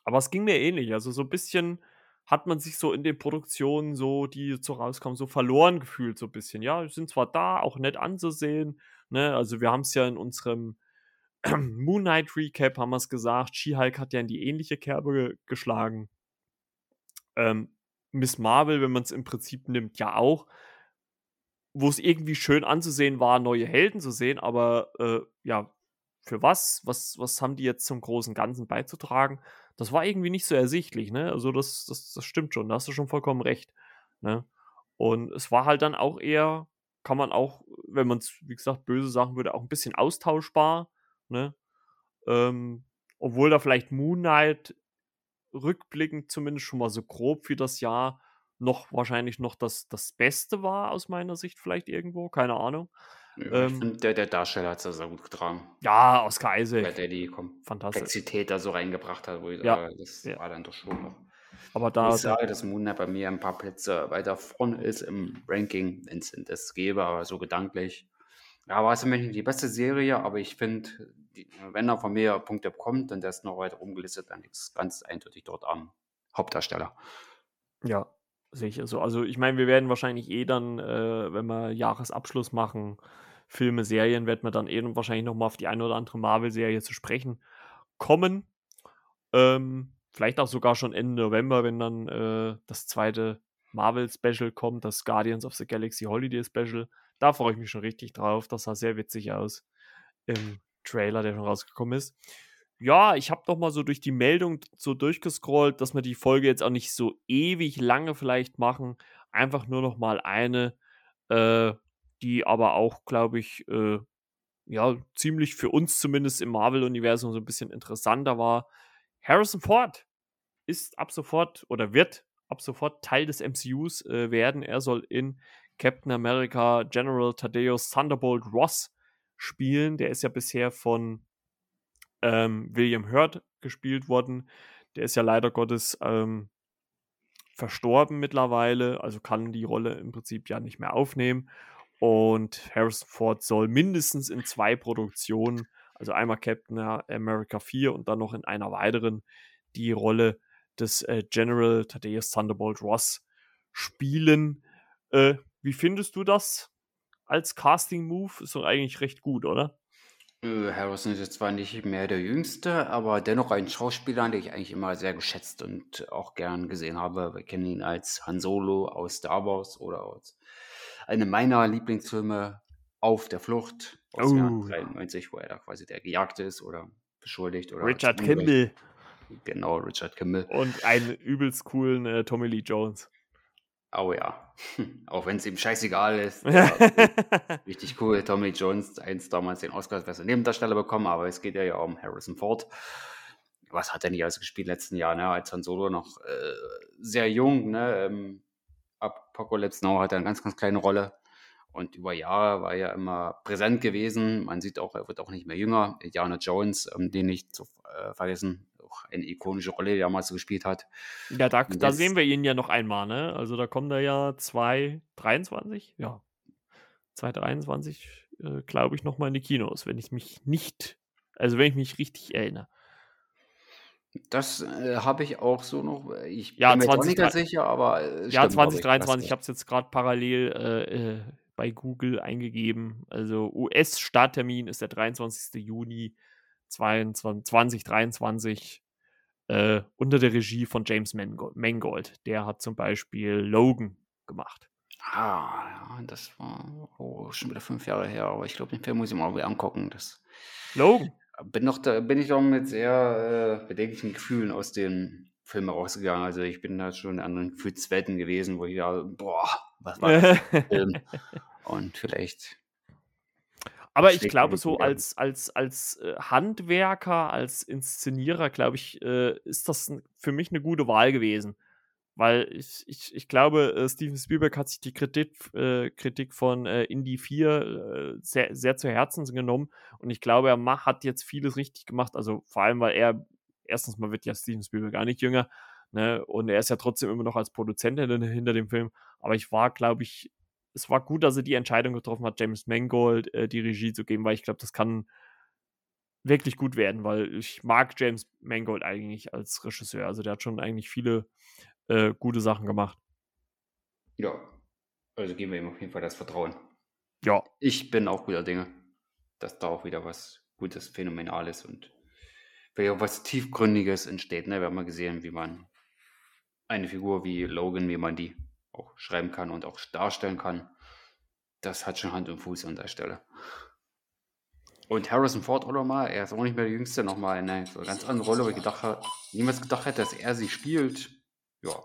Aber es ging mir ähnlich. Also so ein bisschen hat man sich so in den Produktionen, so die so rauskommen, so verloren gefühlt, so ein bisschen. Ja, sind zwar da, auch nett anzusehen. Ne? Also wir haben es ja in unserem Moon Knight Recap haben wir es gesagt. She-Hulk hat ja in die ähnliche Kerbe geschlagen. Ähm, Miss Marvel, wenn man es im Prinzip nimmt, ja auch. Wo es irgendwie schön anzusehen war, neue Helden zu sehen, aber äh, ja, für was? was? Was haben die jetzt zum großen Ganzen beizutragen? Das war irgendwie nicht so ersichtlich, ne? Also, das, das, das stimmt schon, da hast du schon vollkommen recht. Ne? Und es war halt dann auch eher, kann man auch, wenn man es, wie gesagt, böse sagen würde, auch ein bisschen austauschbar Ne? Ähm, obwohl da vielleicht Moon Knight rückblickend zumindest schon mal so grob für das Jahr noch wahrscheinlich noch das, das Beste war aus meiner Sicht vielleicht irgendwo, keine Ahnung. Ja, ähm, ich finde, der, der Darsteller hat es sehr gut getragen. Ja, Oscar Isaac. Der die Komplexität da so reingebracht hat, wo ich ja. sage, das ja. war dann doch schon noch. Aber da. Ich sage, dass Moon Knight bei mir ein paar Plätze weiter vorne ist im Ranking, wenn es das gäbe, aber so gedanklich ja, war es für mich die beste Serie, aber ich finde, wenn er von mir Punkte bekommt und der ist noch weiter rumgelistet, dann ist es ganz eindeutig dort am Hauptdarsteller. Ja, sehe ich so. Also ich meine, wir werden wahrscheinlich eh dann, äh, wenn wir Jahresabschluss machen, Filme, Serien, werden wir dann eh wahrscheinlich noch mal auf die eine oder andere Marvel-Serie zu sprechen kommen. Ähm, vielleicht auch sogar schon Ende November, wenn dann äh, das zweite Marvel-Special kommt, das Guardians of the Galaxy Holiday Special. Da freue ich mich schon richtig drauf. Das sah sehr witzig aus im Trailer, der schon rausgekommen ist. Ja, ich habe doch mal so durch die Meldung so durchgescrollt, dass wir die Folge jetzt auch nicht so ewig lange vielleicht machen. Einfach nur noch mal eine, äh, die aber auch, glaube ich, äh, ja, ziemlich für uns zumindest im Marvel-Universum so ein bisschen interessanter war. Harrison Ford ist ab sofort oder wird ab sofort Teil des MCUs äh, werden. Er soll in Captain America General Thaddeus Thunderbolt Ross spielen. Der ist ja bisher von ähm, William Hurt gespielt worden. Der ist ja leider Gottes ähm, verstorben mittlerweile, also kann die Rolle im Prinzip ja nicht mehr aufnehmen. Und Harrison Ford soll mindestens in zwei Produktionen, also einmal Captain America 4 und dann noch in einer weiteren, die Rolle des äh, General Thaddeus Thunderbolt Ross spielen. Äh, wie findest du das als Casting-Move? Ist doch eigentlich recht gut, oder? Harrison ist jetzt zwar nicht mehr der Jüngste, aber dennoch ein Schauspieler, den ich eigentlich immer sehr geschätzt und auch gern gesehen habe. Wir kennen ihn als Han Solo aus Star Wars oder aus einem meiner Lieblingsfilme Auf der Flucht aus dem Jahr Oh, ja. 93, wo er da quasi der Gejagte ist oder beschuldigt oder Richard. Kimball Genau, Richard Kimball. und einen übelst coolen äh, Tommy Lee Jones. Oh ja, auch wenn es ihm scheißegal ist. Richtig cool. Tommy Jones, eins damals den Oscar als bester Nebendarsteller bekommen, aber es geht ja, ja um Harrison Ford. Was hat er nicht alles gespielt letzten Jahr, ne? Als Han Solo noch äh, sehr jung, ne? Ähm, Apocalypse Now hat er eine ganz, ganz kleine Rolle. Und über Jahre war er immer präsent gewesen. Man sieht auch, er wird auch nicht mehr jünger. Indiana Jones, ähm, den nicht zu äh, vergessen, auch eine ikonische Rolle, die er damals gespielt hat. ja, da, da sehen wir ihn ja noch einmal, ne? Also da kommt er ja 2023, ja, 2023, äh, glaube ich, nochmal in die Kinos, wenn ich mich nicht, also wenn ich mich richtig erinnere. Das äh, habe ich auch so noch. äh, Ich Ja, bin mir jetzt auch nicht 2023 ganz sicher, aber äh, Ja, stimmt, glaube ich, 2023, ich habe es jetzt gerade parallel äh, äh, bei Google eingegeben. Also US-Starttermin ist der 23. Juni 22, 2023 äh, unter der Regie von James Mango- Mangold. Der hat zum Beispiel Logan gemacht. Ah, ja, das war oh, schon wieder fünf Jahre her, aber ich glaube, den Film muss ich mal wieder angucken. Das Logan? bin noch da, bin ich auch mit sehr äh, bedenklichen Gefühlen aus dem Film rausgegangen. Also ich bin da schon in anderen Gefühlswelten gewesen, wo ich da, boah, was war das für ein Film? Und vielleicht, Aber ich glaube, so als, als, als äh, Handwerker, als Inszenierer, glaube ich, äh, ist das für mich eine gute Wahl gewesen. Weil ich, ich, ich glaube, äh, Steven Spielberg hat sich die Kritik, äh, Kritik von äh, Indie 4 äh, sehr, sehr zu Herzen genommen. Und ich glaube, er hat jetzt vieles richtig gemacht. Also vor allem, weil er, erstens mal wird ja Steven Spielberg gar nicht jünger. Ne? Und er ist ja trotzdem immer noch als Produzent hinter, hinter dem Film. Aber ich war, glaube ich, es war gut, dass er die Entscheidung getroffen hat, James Mangold äh, die Regie zu geben, weil ich glaube, das kann wirklich gut werden, weil ich mag James Mangold eigentlich als Regisseur. Also der hat schon eigentlich viele äh, gute Sachen gemacht. ja, also geben wir ihm auf jeden Fall das Vertrauen. Ja, Ich bin auch guter Dinge, dass da auch wieder was Gutes, Phänomenales und vielleicht auch was Tiefgründiges entsteht. Ne? Wir haben mal gesehen, wie man eine Figur wie Logan, wie man die auch schreiben kann und auch darstellen kann. Das hat schon Hand und Fuß an der Stelle. Und Harrison Ford auch nochmal, er ist auch nicht mehr der Jüngste, nochmal in eine so eine ganz andere Rolle, wo ich gedacht habe, niemals gedacht hätte, dass er sie spielt. Ja,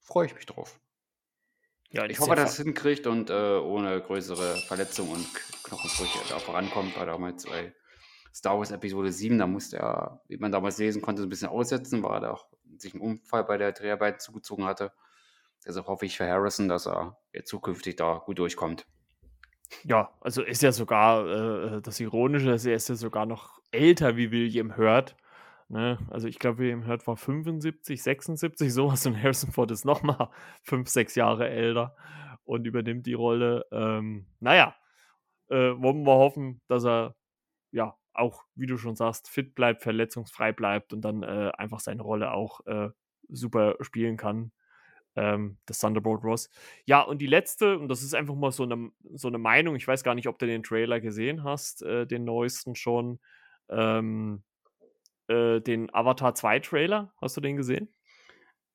freue ich mich drauf. ja Ich hoffe, dass er es hinkriegt und äh, ohne größere Verletzungen und Knochenbrüche da vorankommt. Weil damals bei Star Wars Episode 7, da musste er, wie man damals lesen konnte, so ein bisschen aussetzen, weil er auch sich einen Unfall bei der Dreharbeit zugezogen hatte. Deshalb hoffe ich für Harrison, dass er jetzt zukünftig da gut durchkommt. Ja, also ist ja sogar äh, das Ironische, ist, er ist ja sogar noch älter wie William Hurt. Ne? Also ich glaube, William Hurt war 75, 76, sowas und Harrison Ford ist nochmal 5, 6 Jahre älter und übernimmt die Rolle. Ähm, naja, äh, wollen wir hoffen, dass er ja auch, wie du schon sagst, fit bleibt, verletzungsfrei bleibt und dann äh, einfach seine Rolle auch äh, super spielen kann. Ähm, das Thunderbolt Ross. Ja, und die letzte, und das ist einfach mal so eine, so eine Meinung, ich weiß gar nicht, ob du den Trailer gesehen hast, äh, den neuesten schon, ähm, äh, den Avatar 2 Trailer, hast du den gesehen?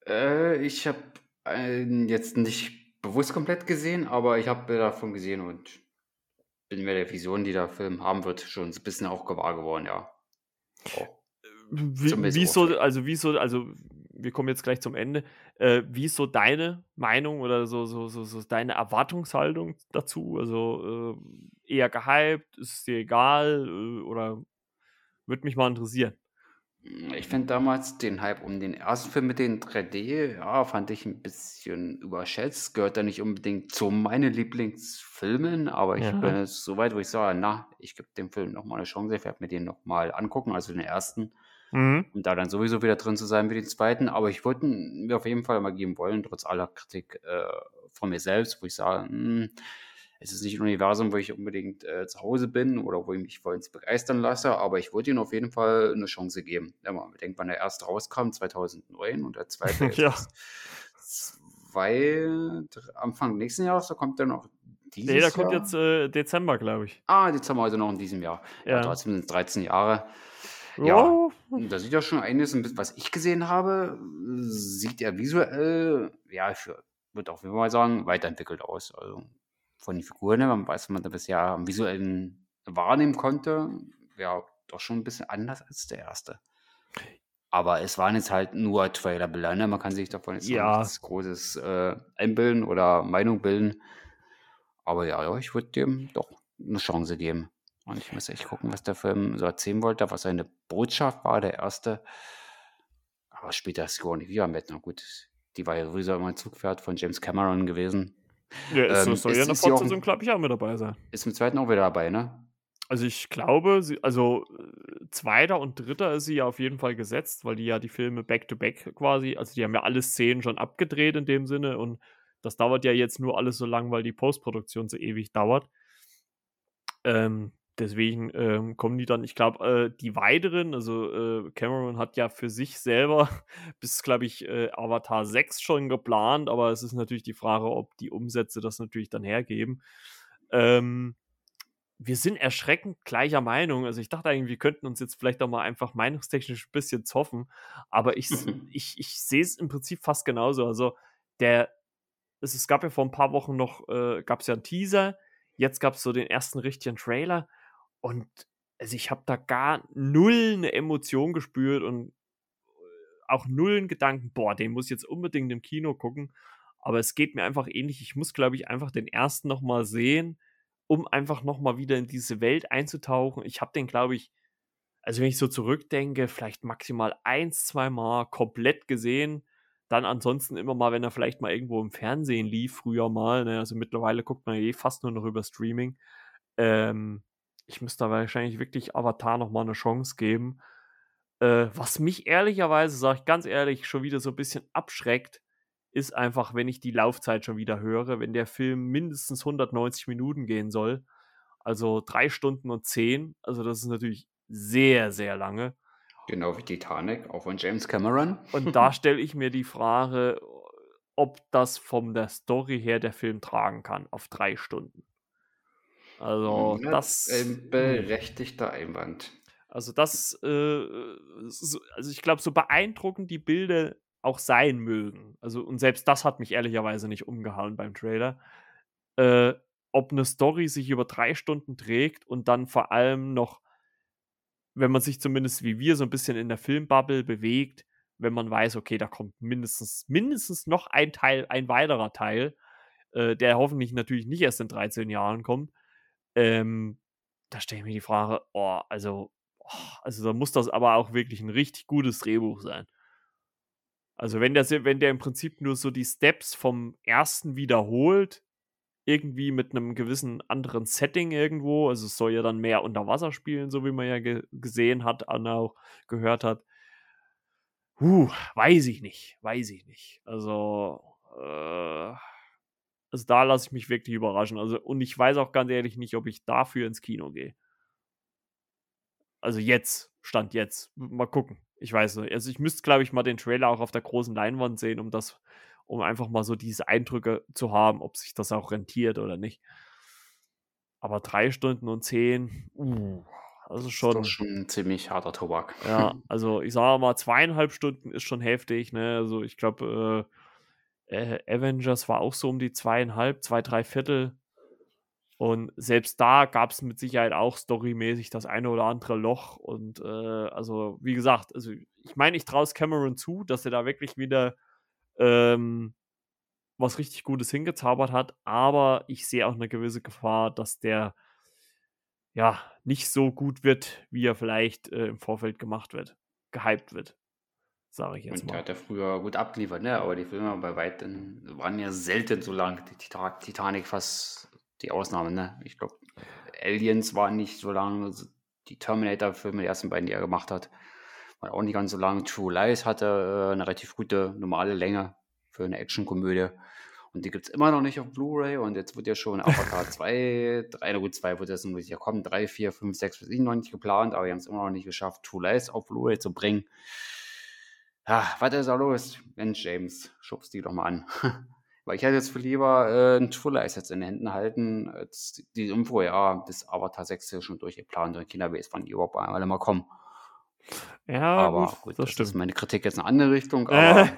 Äh, ich habe jetzt nicht bewusst komplett gesehen, aber ich habe Bilder davon gesehen und bin mir der Vision, die der Film haben wird, schon ein bisschen auch gewahr geworden, ja. Auch Wie, wie so, also wie so, also wir kommen jetzt gleich zum Ende. Äh, wie ist so deine Meinung oder so, so, so, so deine Erwartungshaltung dazu? Also äh, eher gehypt, ist es dir egal äh, oder würde mich mal interessieren? Ich finde damals den Hype um den ersten Film mit den 3D, ja, fand ich ein bisschen überschätzt. Gehört da nicht unbedingt zu meinen Lieblingsfilmen, aber ich bin Ja. jetzt so weit, wo ich sage: „Na, ich gebe dem Film noch mal 'ne Chance. Ich werde mir den noch mal angucken“, also den ersten, Mhm. um da dann sowieso wieder drin zu sein wie den zweiten. Aber ich würde mir auf jeden Fall mal geben wollen, trotz aller Kritik, äh, von mir selbst, wo ich sage: „Hm, es ist nicht 'n Universum, wo ich unbedingt, äh, zu Hause bin oder wo ich mich vollends begeistern lasse“, aber ich würde ihm auf jeden Fall 'ne Chance geben. Wenn man bedenkt, wann der erste rauskam, 2009 und der zweite Ja. zwei Anfang nächsten Jahres oder kommt der noch Ne, der dieses kommt Jahr? jetzt, äh, Dezember, glaube ich. Ah, Dezember, also noch in diesem Jahr. Ja, Ja. trotzdem sind's 13 Jahre. Ja, Ja. da sieht ja schon biss was ich gesehen habe, sieht er visuell, ja, ich würde auch mal sagen, weiterentwickelt aus. Also, von den Figuren her, was man da bisher am Visuellen wahrnehmen konnte, ja, doch schon 'n bisschen anders als der erste. Aber es waren jetzt halt nur Trailerbilder, ne? Man kann sich davon jetzt Ja. nichts Großes, äh, einbilden oder Meinung bilden. Aber ja, ich würde dem doch 'ne Chance geben. Und ich muss echt gucken, was der Film so erzählen wollte, was seine Botschaft war, der erste. Aber später Sigourney Weaver mit, na gut, die war ja sowieso immer 'n Zugpferd von James Cameron gewesen. Ja, es so Ähm, soll ist ja 'ne ist auch Fortsetzung, glaube ich, auch mit dabei sein. ist im zweiten auch wieder dabei, ne? Also, ich glaube, sie also, äh, 2. und 3. ist sie ja auf jeden Fall gesetzt, weil die ja die Filme back to back quasi also, die haben ja alle Szenen schon abgedreht in dem Sinne und das dauert ja jetzt nur alles so lang, weil die Postproduktion so ewig dauert. Ähm, deswegen, ähm, kommen die dann ich glaube, äh, die weiteren also, äh, Cameron hat ja für sich selber bis, glaube ich, äh, Avatar 6 schon geplant, aber es ist natürlich die Frage, ob die Umsätze das natürlich dann hergeben. Ähm, wir sind erschreckend gleicher Meinung. Also, ich dachte eigentlich, wir könnten uns jetzt vielleicht auch mal einfach meinungstechnisch 'n bisschen zoffen, aber ich ich ich sehe es im Prinzip fast genauso. Also, der es es gab ja vor 'n paar Wochen noch äh, gab's ja 'n Teaser, jetzt gab's so den ersten richtigen Trailer und also, ich habe da gar null 'ne Emotion gespürt und, äh, auch null 'n Gedanken: „Boah, den muss ich jetzt unbedingt im Kino gucken.“ Aber es geht mir einfach ähnlich. Ich muss, glaube ich, einfach den ersten noch mal sehen, um einfach noch mal wieder in diese Welt einzutauchen. Ich habe den, glaube ich also, wenn ich so zurückdenke, vielleicht maximal 1, zweimal komplett gesehen. Dann ansonsten immer mal, wenn er vielleicht mal irgendwo im Fernsehen lief, früher mal, ne? Also, mittlerweile guckt man eh fast nur noch über Streaming. Ähm, ich müsste da wahrscheinlich wirklich Avatar noch mal 'ne Chance geben. Äh, was mich ehrlicherweise, sage ich ganz ehrlich, schon wieder so 'n bisschen abschreckt, ist einfach, wenn ich die Laufzeit schon wieder höre, wenn der Film mindestens 190 Minuten gehen soll, also 3 Stunden und 10. Also, das ist natürlich sehr, sehr lange. Genau wie Titanic, auch von James Cameron. Und da stelle ich mir die Frage, ob das von der Story her der Film tragen kann auf 3 Stunden. Also, Ja, das ein hm. berechtigter Einwand. Also, das, äh, also, ich glaube, so beeindruckend die Bilder auch sein mögen, also und selbst das hat mich ehrlicherweise nicht umgehauen beim Trailer. Äh, ob 'ne Story sich über 3 Stunden trägt und dann vor allem noch wenn man sich zumindest wie wir so 'n bisschen in der Filmbubble bewegt, wenn man weiß, okay, da kommt mindestens mindestens noch ein Teil ein weiterer Teil, äh, der hoffentlich natürlich nicht erst in 13 Jahren kommt. Ähm, da stelle ich mir die Frage: „Oh, also oh, also, da muss das aber auch wirklich 'n richtig gutes Drehbuch sein.“ Also, wenn der wenn der im Prinzip nur so die Steps vom ersten wiederholt, irgendwie mit 'nem gewissen anderen Setting irgendwo also, es soll ja dann mehr unter Wasser spielen, so wie man ja ge gesehen hat und auch gehört hat. Hu, weiß ich nicht, weiß ich nicht. Also, äh also, da lasse ich mich wirklich überraschen. Also und ich weiß auch ganz ehrlich nicht, ob ich dafür ins Kino gehe. Also, jetzt, Stand jetzt. Mal gucken. Ich weiß nicht. Also, ich müsste, glaube ich, mal den Trailer auch auf der großen Leinwand sehen, um das um einfach mal so diese Eindrücke zu haben, ob sich das auch rentiert oder nicht. Aber 3 Stunden und 10, uh, das ist Ist doch schon schon 'n ziemlich harter Tobak. Ja, also, ich sage mal, 2,5 Stunden ist schon heftig, ne? Also, ich glaube, äh, äh, Avengers war auch so um die 2,5, 2, 3/4. Und selbst da gab's mit Sicherheit auch storymäßig das eine oder andere Loch und, äh, also, wie gesagt also, ich meine, ich traue es Cameron zu, dass er da wirklich wieder, ähm, was richtig Gutes hingezaubert hat, aber ich sehe auch 'ne gewisse Gefahr, dass der ja, nicht so gut wird, wie er vielleicht, äh, im Vorfeld gemacht wird. gehypt wird. Sage ich jetzt Und mal. der hat ja früher gut abgeliefert, ne? Aber die Filme bei weitem waren ja selten so lang. Die Tita- Titanic fast die Ausnahme, ne? Ich glaube, Aliens waren nicht so lang. Die Terminator-Filme, die ersten beiden, die er gemacht hat, waren auch nicht ganz so lang. True Lies hatte äh, eine relativ gute normale Länge für eine Actionkomödie. Und die gibt es immer noch nicht auf Blu-ray. Und jetzt wird ja schon Avatar 2, 3, na gut, 2 wird jetzt noch nicht kommen. 3, 4, 5, 6 wird noch nicht geplant, aber wir haben es immer noch nicht geschafft, True Lies auf Blu-ray zu bringen. Ja, was ist da los? Mensch, James, schubst die doch mal an. Weil ich hätte jetzt viel lieber äh, ein Lies jetzt in den Händen halten, als die- Info, ja, das Avatar 6 ist schon durchgeplant und weiß, wann die überhaupt alle mal kommen. Ja, aber gut, gut, das das, ist meine Kritik jetzt in eine andere Richtung, aber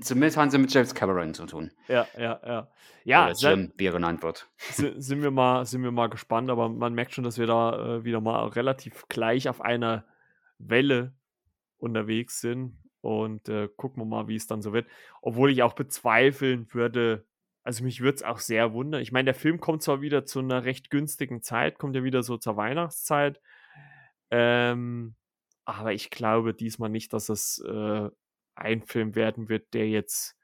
zumindest haben sie mit James Cameron zu tun. ja, ja, ja. Ja, Oder Jim, wie er genannt wird. si- sind wir mal, sind wir mal gespannt, aber man merkt schon, dass wir da äh, wieder mal relativ gleich auf einer Welle unterwegs sind und äh, gucken wir mal, wie es dann so wird. Obwohl ich auch bezweifeln würde, also mich würde es auch sehr wundern. Ich meine, der Film kommt zwar wieder zu einer recht günstigen Zeit, kommt ja wieder so zur Weihnachtszeit, ähm, aber ich glaube diesmal nicht, dass es äh, ein Film werden wird, der jetzt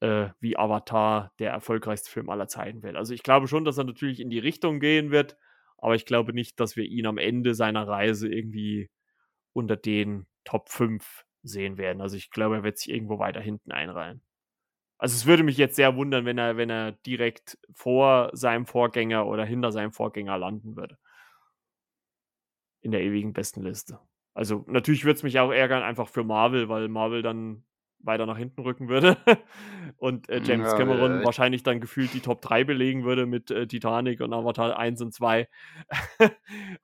äh, wie Avatar der erfolgreichste Film aller Zeiten wird. Also ich glaube schon, dass er natürlich in die Richtung gehen wird, aber ich glaube nicht, dass wir ihn am Ende seiner Reise irgendwie unter den Top 5 sehen werden. Also ich glaube, er wird sich irgendwo weiter hinten einreihen. Also es würde mich jetzt sehr wundern, wenn er, wenn er direkt vor seinem Vorgänger oder hinter seinem Vorgänger landen würde. In der ewigen Bestenliste. Also natürlich würde es mich auch ärgern, einfach für Marvel, weil Marvel dann weiter nach hinten rücken würde. und äh, James Ja, Cameron äh, wahrscheinlich dann gefühlt die Top 3 belegen würde mit äh, Titanic und Avatar 1 und 2.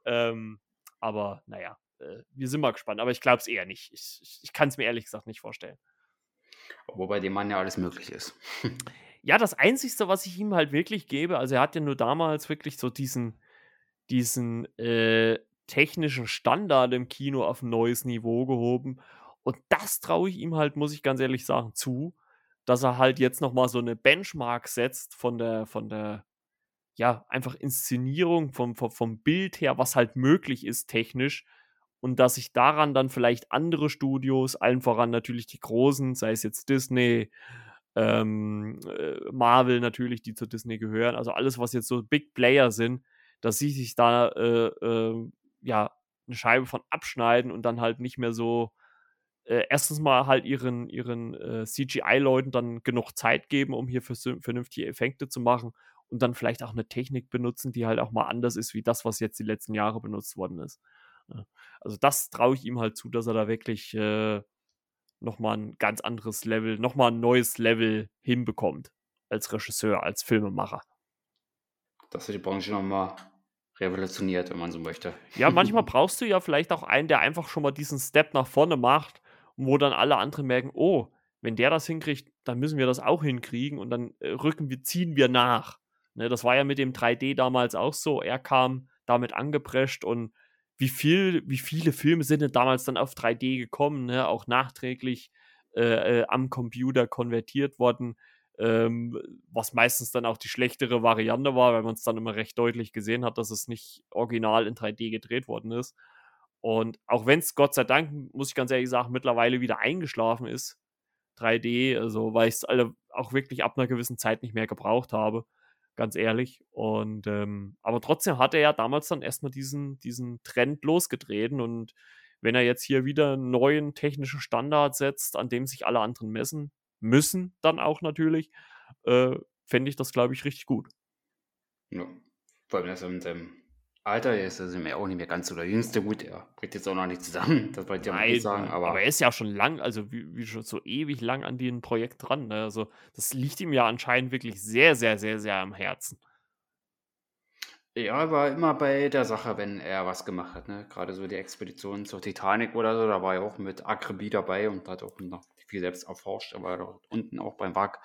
ähm, aber naja, äh, wir sind mal gespannt. Aber ich glaube es eher nicht. Ich, ich, ich kann es mir ehrlich gesagt nicht vorstellen. Wobei dem Mann ja alles möglich ist. Ja, das Einzige, was ich ihm halt wirklich gebe, also er hat ja nur damals wirklich so diesen, diesen äh, technischen Standard im Kino auf ein neues Niveau gehoben. Und das traue ich ihm halt, muss ich ganz ehrlich sagen, zu, dass er halt jetzt nochmal so eine Benchmark setzt von der, von der, ja, einfach Inszenierung, vom, vom, vom Bild her, was halt möglich ist technisch. Und dass sich daran dann vielleicht andere Studios, allen voran natürlich die großen, sei es jetzt Disney, ähm, äh, Marvel natürlich, die zu Disney gehören, also alles, was jetzt so Big Player sind, dass sie sich da äh, äh, ja eine Scheibe von abschneiden und dann halt nicht mehr so äh, erstens mal halt ihren, ihren äh, CGI-Leuten dann genug Zeit geben, um hier vernünftige Effekte zu machen und dann vielleicht auch eine Technik benutzen, die halt auch mal anders ist, wie das, was jetzt die letzten Jahre benutzt worden ist. Ja. Also das traue ich ihm halt zu, dass er da wirklich äh, nochmal ein ganz anderes Level, nochmal ein neues Level hinbekommt. Als Regisseur, als Filmemacher. Dass er die Branche nochmal revolutioniert, wenn man so möchte. Ja, manchmal brauchst du ja vielleicht auch einen, der einfach schon mal diesen Step nach vorne macht, wo dann alle anderen merken, oh, wenn der das hinkriegt, dann müssen wir das auch hinkriegen und dann äh, rücken wir, ziehen wir nach. Ne, das war ja mit dem 3D damals auch so. Er kam damit angeprescht und wie viel, wie viele Filme sind denn damals dann auf 3D gekommen, ne? auch nachträglich äh, äh, am Computer konvertiert worden, ähm, was meistens dann auch die schlechtere Variante war, weil man es dann immer recht deutlich gesehen hat, dass es nicht original in 3D gedreht worden ist. Und auch wenn es Gott sei Dank, muss ich ganz ehrlich sagen, mittlerweile wieder eingeschlafen ist, 3D, also weil ich es alle auch wirklich ab einer gewissen Zeit nicht mehr gebraucht habe, ganz ehrlich. Und ähm, aber trotzdem hat er ja damals dann erstmal diesen, diesen Trend losgetreten und wenn er jetzt hier wieder einen neuen technischen Standard setzt, an dem sich alle anderen messen müssen, dann auch natürlich, äh, fände ich das, glaube ich, richtig gut. Ja. Vor allem, dass er mit seinem Alter er ist, ist mir auch nicht mehr ganz so der Jüngste. Gut, er bricht jetzt auch noch nicht zusammen, das wollte ich ja mal nicht sagen, aber, aber er ist ja schon lang, also wie, wie schon so ewig lang an dem Projekt dran. Ne? Also das liegt ihm ja anscheinend wirklich sehr, sehr, sehr, sehr am Herzen. ja, er war immer bei der Sache, wenn er was gemacht hat. Ne? Gerade so die Expedition zur Titanic oder so, da war er auch mit Akribie dabei und hat auch noch viel selbst erforscht. Er war dort unten auch beim WAG.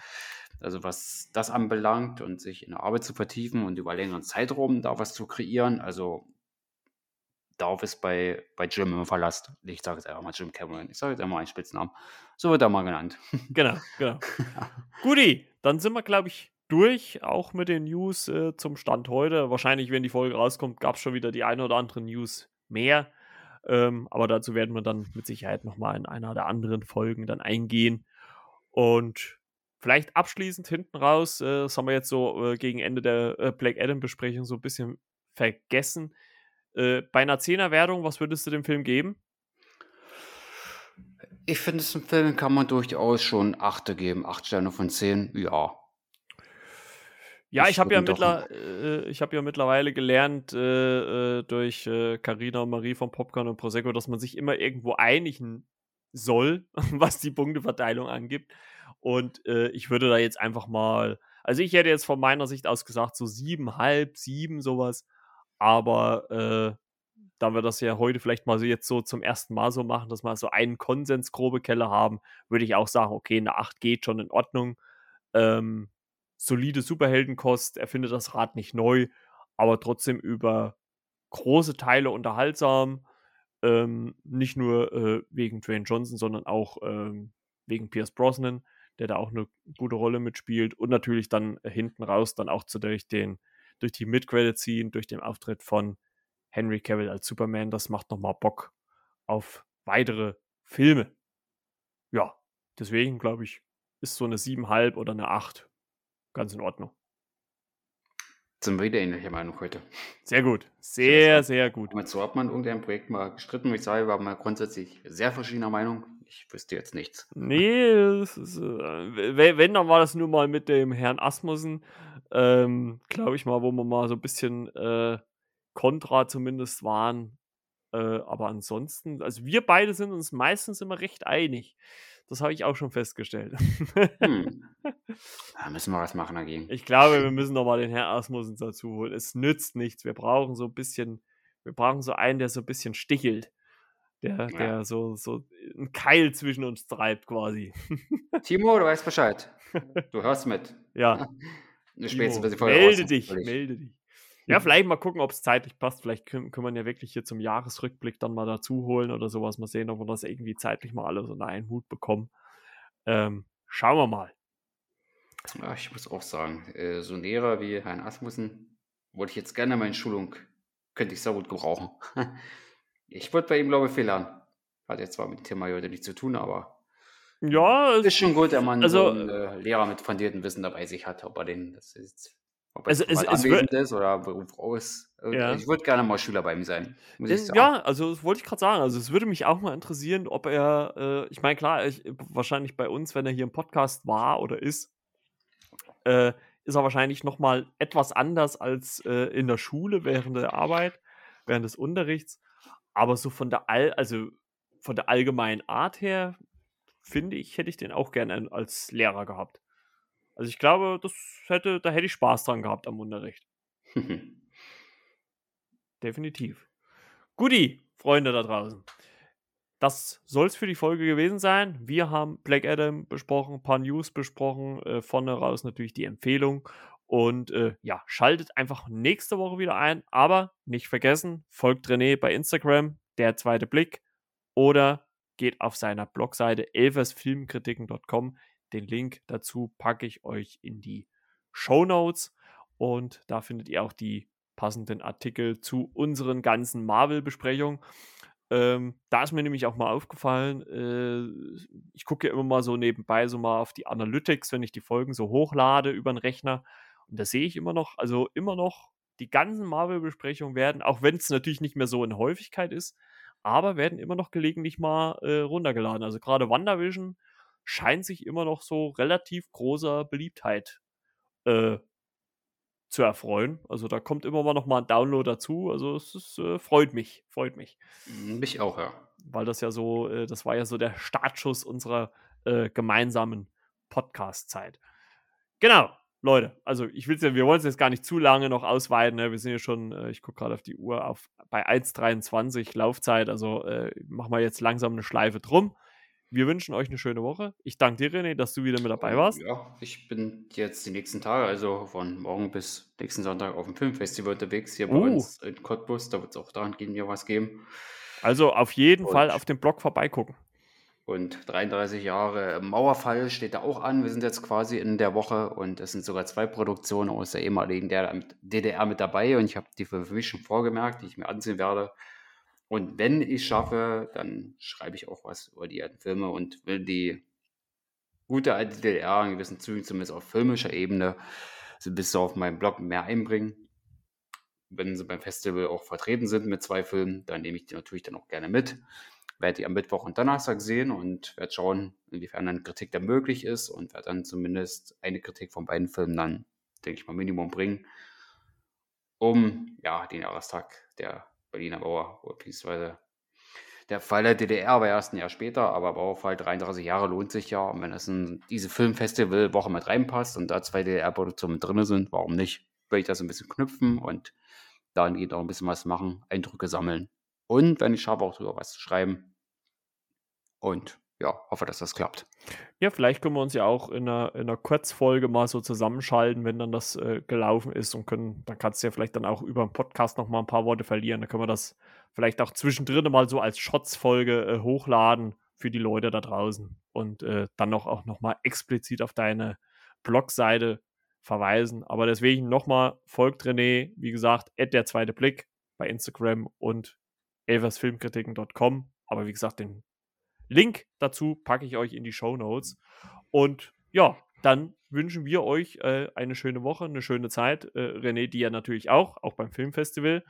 Also was das anbelangt und sich in der Arbeit zu vertiefen und über längeren Zeitraum da was zu kreieren, also darauf ist bei, bei Jim immer verlasst. Ich sage jetzt einfach mal Jim Cameron. Ich sage jetzt einfach mal einen Spitznamen. So wird er mal genannt. Genau, genau. Guti, dann sind wir, glaube ich, durch, auch mit den News äh, zum Stand heute. Wahrscheinlich, wenn die Folge rauskommt, gab es schon wieder die eine oder andere News mehr. Ähm, aber dazu werden wir dann mit Sicherheit nochmal in einer der anderen Folgen dann eingehen. Und vielleicht abschließend hinten raus, äh, das haben wir jetzt so äh, gegen Ende der äh, Black Adam-Besprechung so ein bisschen vergessen. Äh, bei einer 10er-Wertung, was würdest du dem Film geben? Ich finde, es im Film kann man durchaus schon Achte geben. Acht Sterne von zehn, ja. Ja, ich habe ja, mittler, äh, hab ja mittlerweile gelernt äh, äh durch Karina äh, und Marie von Popcorn und Prosecco, dass man sich immer irgendwo einigen soll, was die Punkteverteilung angibt. Und äh, ich würde da jetzt einfach mal, also ich hätte jetzt von meiner Sicht aus gesagt, so siebenhalb, sieben, sowas. Aber äh, da wir das ja heute vielleicht mal so jetzt so zum ersten Mal so machen, dass wir so einen Konsens grobe Kelle haben, würde ich auch sagen, okay, eine 8 geht schon in Ordnung. Ähm, solide Superheldenkost, er findet das Rad nicht neu, aber trotzdem über große Teile unterhaltsam. Ähm, nicht nur äh, wegen Dwayne Johnson, sondern auch ähm, wegen Pierce Brosnan, der da auch eine gute Rolle mitspielt. Und natürlich dann hinten raus dann auch zu, durch, den, durch die Mid-Credit-Scene, durch den Auftritt von Henry Cavill als Superman. Das macht nochmal Bock auf weitere Filme. Ja, deswegen glaube ich, ist so eine 7,5 oder eine 8 ganz in Ordnung. Sind wir wieder ähnlicher Meinung heute. Sehr gut. Sehr, sehr gut. Mit so hat man irgendein Projekt mal gestritten. Ich sage, wir waren mal grundsätzlich sehr verschiedener Meinung. Ich wüsste jetzt nichts. Nee, ist, äh, wenn, dann war das nur mal mit dem Herrn Asmussen, ähm, glaube ich mal, wo wir mal so ein bisschen äh, kontra zumindest waren. Äh, aber ansonsten, also wir beide sind uns meistens immer recht einig. Das habe ich auch schon festgestellt. Hm. Da müssen wir was machen dagegen. Ich glaube, wir müssen nochmal den Herr Asmussen dazu holen. Es nützt nichts. Wir brauchen so ein bisschen, wir brauchen so einen, der so ein bisschen stichelt. Der, ja. der so, so einen Keil zwischen uns treibt, quasi. Timo, du weißt Bescheid. Du hörst mit. Ja. Spätestens, melde dich, melde dich. Ja, vielleicht mal gucken, ob es zeitlich passt. Vielleicht können, können wir ja wirklich hier zum Jahresrückblick dann mal dazu holen oder sowas. Mal sehen, ob wir das irgendwie zeitlich mal alles unter einen Hut bekommen. Ähm, schauen wir mal. Ja, ich muss auch sagen, äh, so ein Lehrer wie Herrn Asmussen wollte ich jetzt gerne meine Schulung, könnte ich sehr gut gebrauchen. ich würde bei ihm, glaube ich, viel lernen. Hat jetzt zwar mit dem Thema heute nichts zu tun, aber ja, ist schon gut, der Mann also, so einen äh, Lehrer mit fundiertem Wissen dabei sich hat, ob er den, das ist ob also, es, es wird, ist oder Beruf aus. Ja. Ich würde gerne mal Schüler bei ihm sein. Ja, also das wollte ich gerade sagen. Also es würde mich auch mal interessieren, ob er, äh, ich meine, klar, ich, wahrscheinlich bei uns, wenn er hier im Podcast war oder ist, äh, ist er wahrscheinlich nochmal etwas anders als äh, in der Schule während der Arbeit, während des Unterrichts. Aber so von der All, also von der allgemeinen Art her, finde ich, hätte ich den auch gerne als Lehrer gehabt. Also ich glaube, das hätte, da hätte ich Spaß dran gehabt am Unterricht. Definitiv. Guti, Freunde da draußen. Das soll es für die Folge gewesen sein. Wir haben Black Adam besprochen, ein paar News besprochen, äh, vorne raus natürlich die Empfehlung. Und äh, ja, schaltet einfach nächste Woche wieder ein. Aber nicht vergessen, folgt René bei Instagram, der zweite Blick. Oder geht auf seiner Blogseite elversfilmkritiken.com. Den Link dazu packe ich euch in die Show Notes und da findet ihr auch die passenden Artikel zu unseren ganzen Marvel-Besprechungen. Ähm, da ist mir nämlich auch mal aufgefallen, äh, ich gucke ja immer mal so nebenbei so mal auf die Analytics, wenn ich die Folgen so hochlade über den Rechner. Und da sehe ich immer noch, also immer noch, die ganzen Marvel-Besprechungen werden, auch wenn es natürlich nicht mehr so in Häufigkeit ist, aber werden immer noch gelegentlich mal äh, runtergeladen. Also gerade WandaVision scheint sich immer noch so relativ großer Beliebtheit äh, zu erfreuen. Also da kommt immer mal noch mal ein Download dazu. Also es ist, äh, freut mich, freut mich. Mich auch, ja. Weil das ja so, äh, das war ja so der Startschuss unserer äh, gemeinsamen Podcast-Zeit. Genau, Leute, also ich will ja, wir wollen es jetzt gar nicht zu lange noch ausweiten. Ne? Wir sind ja schon, äh, ich gucke gerade auf die Uhr, auf, bei 1,23 Laufzeit. Also äh, machen wir jetzt langsam eine Schleife drum. Wir wünschen euch eine schöne Woche. Ich danke dir, René, dass du wieder mit dabei warst. Ja, ich bin jetzt die nächsten Tage, also von morgen bis nächsten Sonntag auf dem Filmfestival unterwegs hier bei uh. uns in Cottbus. Da wird es auch daran gehen, mir was geben. Also auf jeden und, Fall auf dem Blog vorbeigucken. Und 33 Jahre Mauerfall steht da auch an. Wir sind jetzt quasi in der Woche und es sind sogar zwei Produktionen aus der ehemaligen DDR mit dabei und ich habe die für mich schon vorgemerkt, die ich mir ansehen werde. Und wenn ich schaffe, dann schreibe ich auch was über die alten Filme und will die gute alte DDR in gewissen Zügen, zumindest auf filmischer Ebene, so ein bisschen auf meinem Blog mehr einbringen. Wenn sie beim Festival auch vertreten sind mit zwei Filmen, dann nehme ich die natürlich dann auch gerne mit. Werde die am Mittwoch und Donnerstag sehen und werde schauen, inwiefern dann Kritik da möglich ist und werde dann zumindest eine Kritik von beiden Filmen dann, denke ich mal, Minimum bringen, um ja den Jahrestag der Berliner Mauer, beziehungsweise der Fall der DDR war erst ein Jahr später, aber Mauerfall 33 Jahre lohnt sich ja. Und wenn es in diese Filmfestival-Woche mit reinpasst und da zwei DDR-Produktionen drin sind, warum nicht? Würde ich das ein bisschen knüpfen und dann geht auch ein bisschen was machen, Eindrücke sammeln. Und wenn ich schaffe, auch drüber was zu schreiben. Und ja, hoffe, dass das klappt. Ja, vielleicht können wir uns ja auch in einer, in einer Kurzfolge mal so zusammenschalten, wenn dann das äh, gelaufen ist und können, dann kannst du ja vielleicht dann auch über den Podcast noch mal ein paar Worte verlieren. Dann können wir das vielleicht auch zwischendrin mal so als Shots-Folge äh, hochladen für die Leute da draußen und äh, dann noch auch noch mal explizit auf deine Blogseite verweisen. Aber deswegen nochmal folgt René, wie gesagt, der zweite Blick bei Instagram und elversfilmkritiken.com. Aber wie gesagt, den Link dazu packe ich euch in die Show Notes. Und ja, dann wünschen wir euch äh, eine schöne Woche, eine schöne Zeit. Äh, René, dir natürlich auch, auch beim Filmfestival.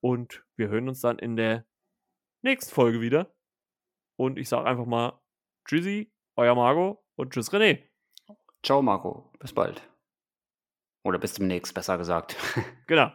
Und wir hören uns dann in der nächsten Folge wieder. Und ich sage einfach mal Tschüssi, euer Marco und Tschüss René. Ciao Marco, bis bald. Oder bis demnächst, besser gesagt. Genau.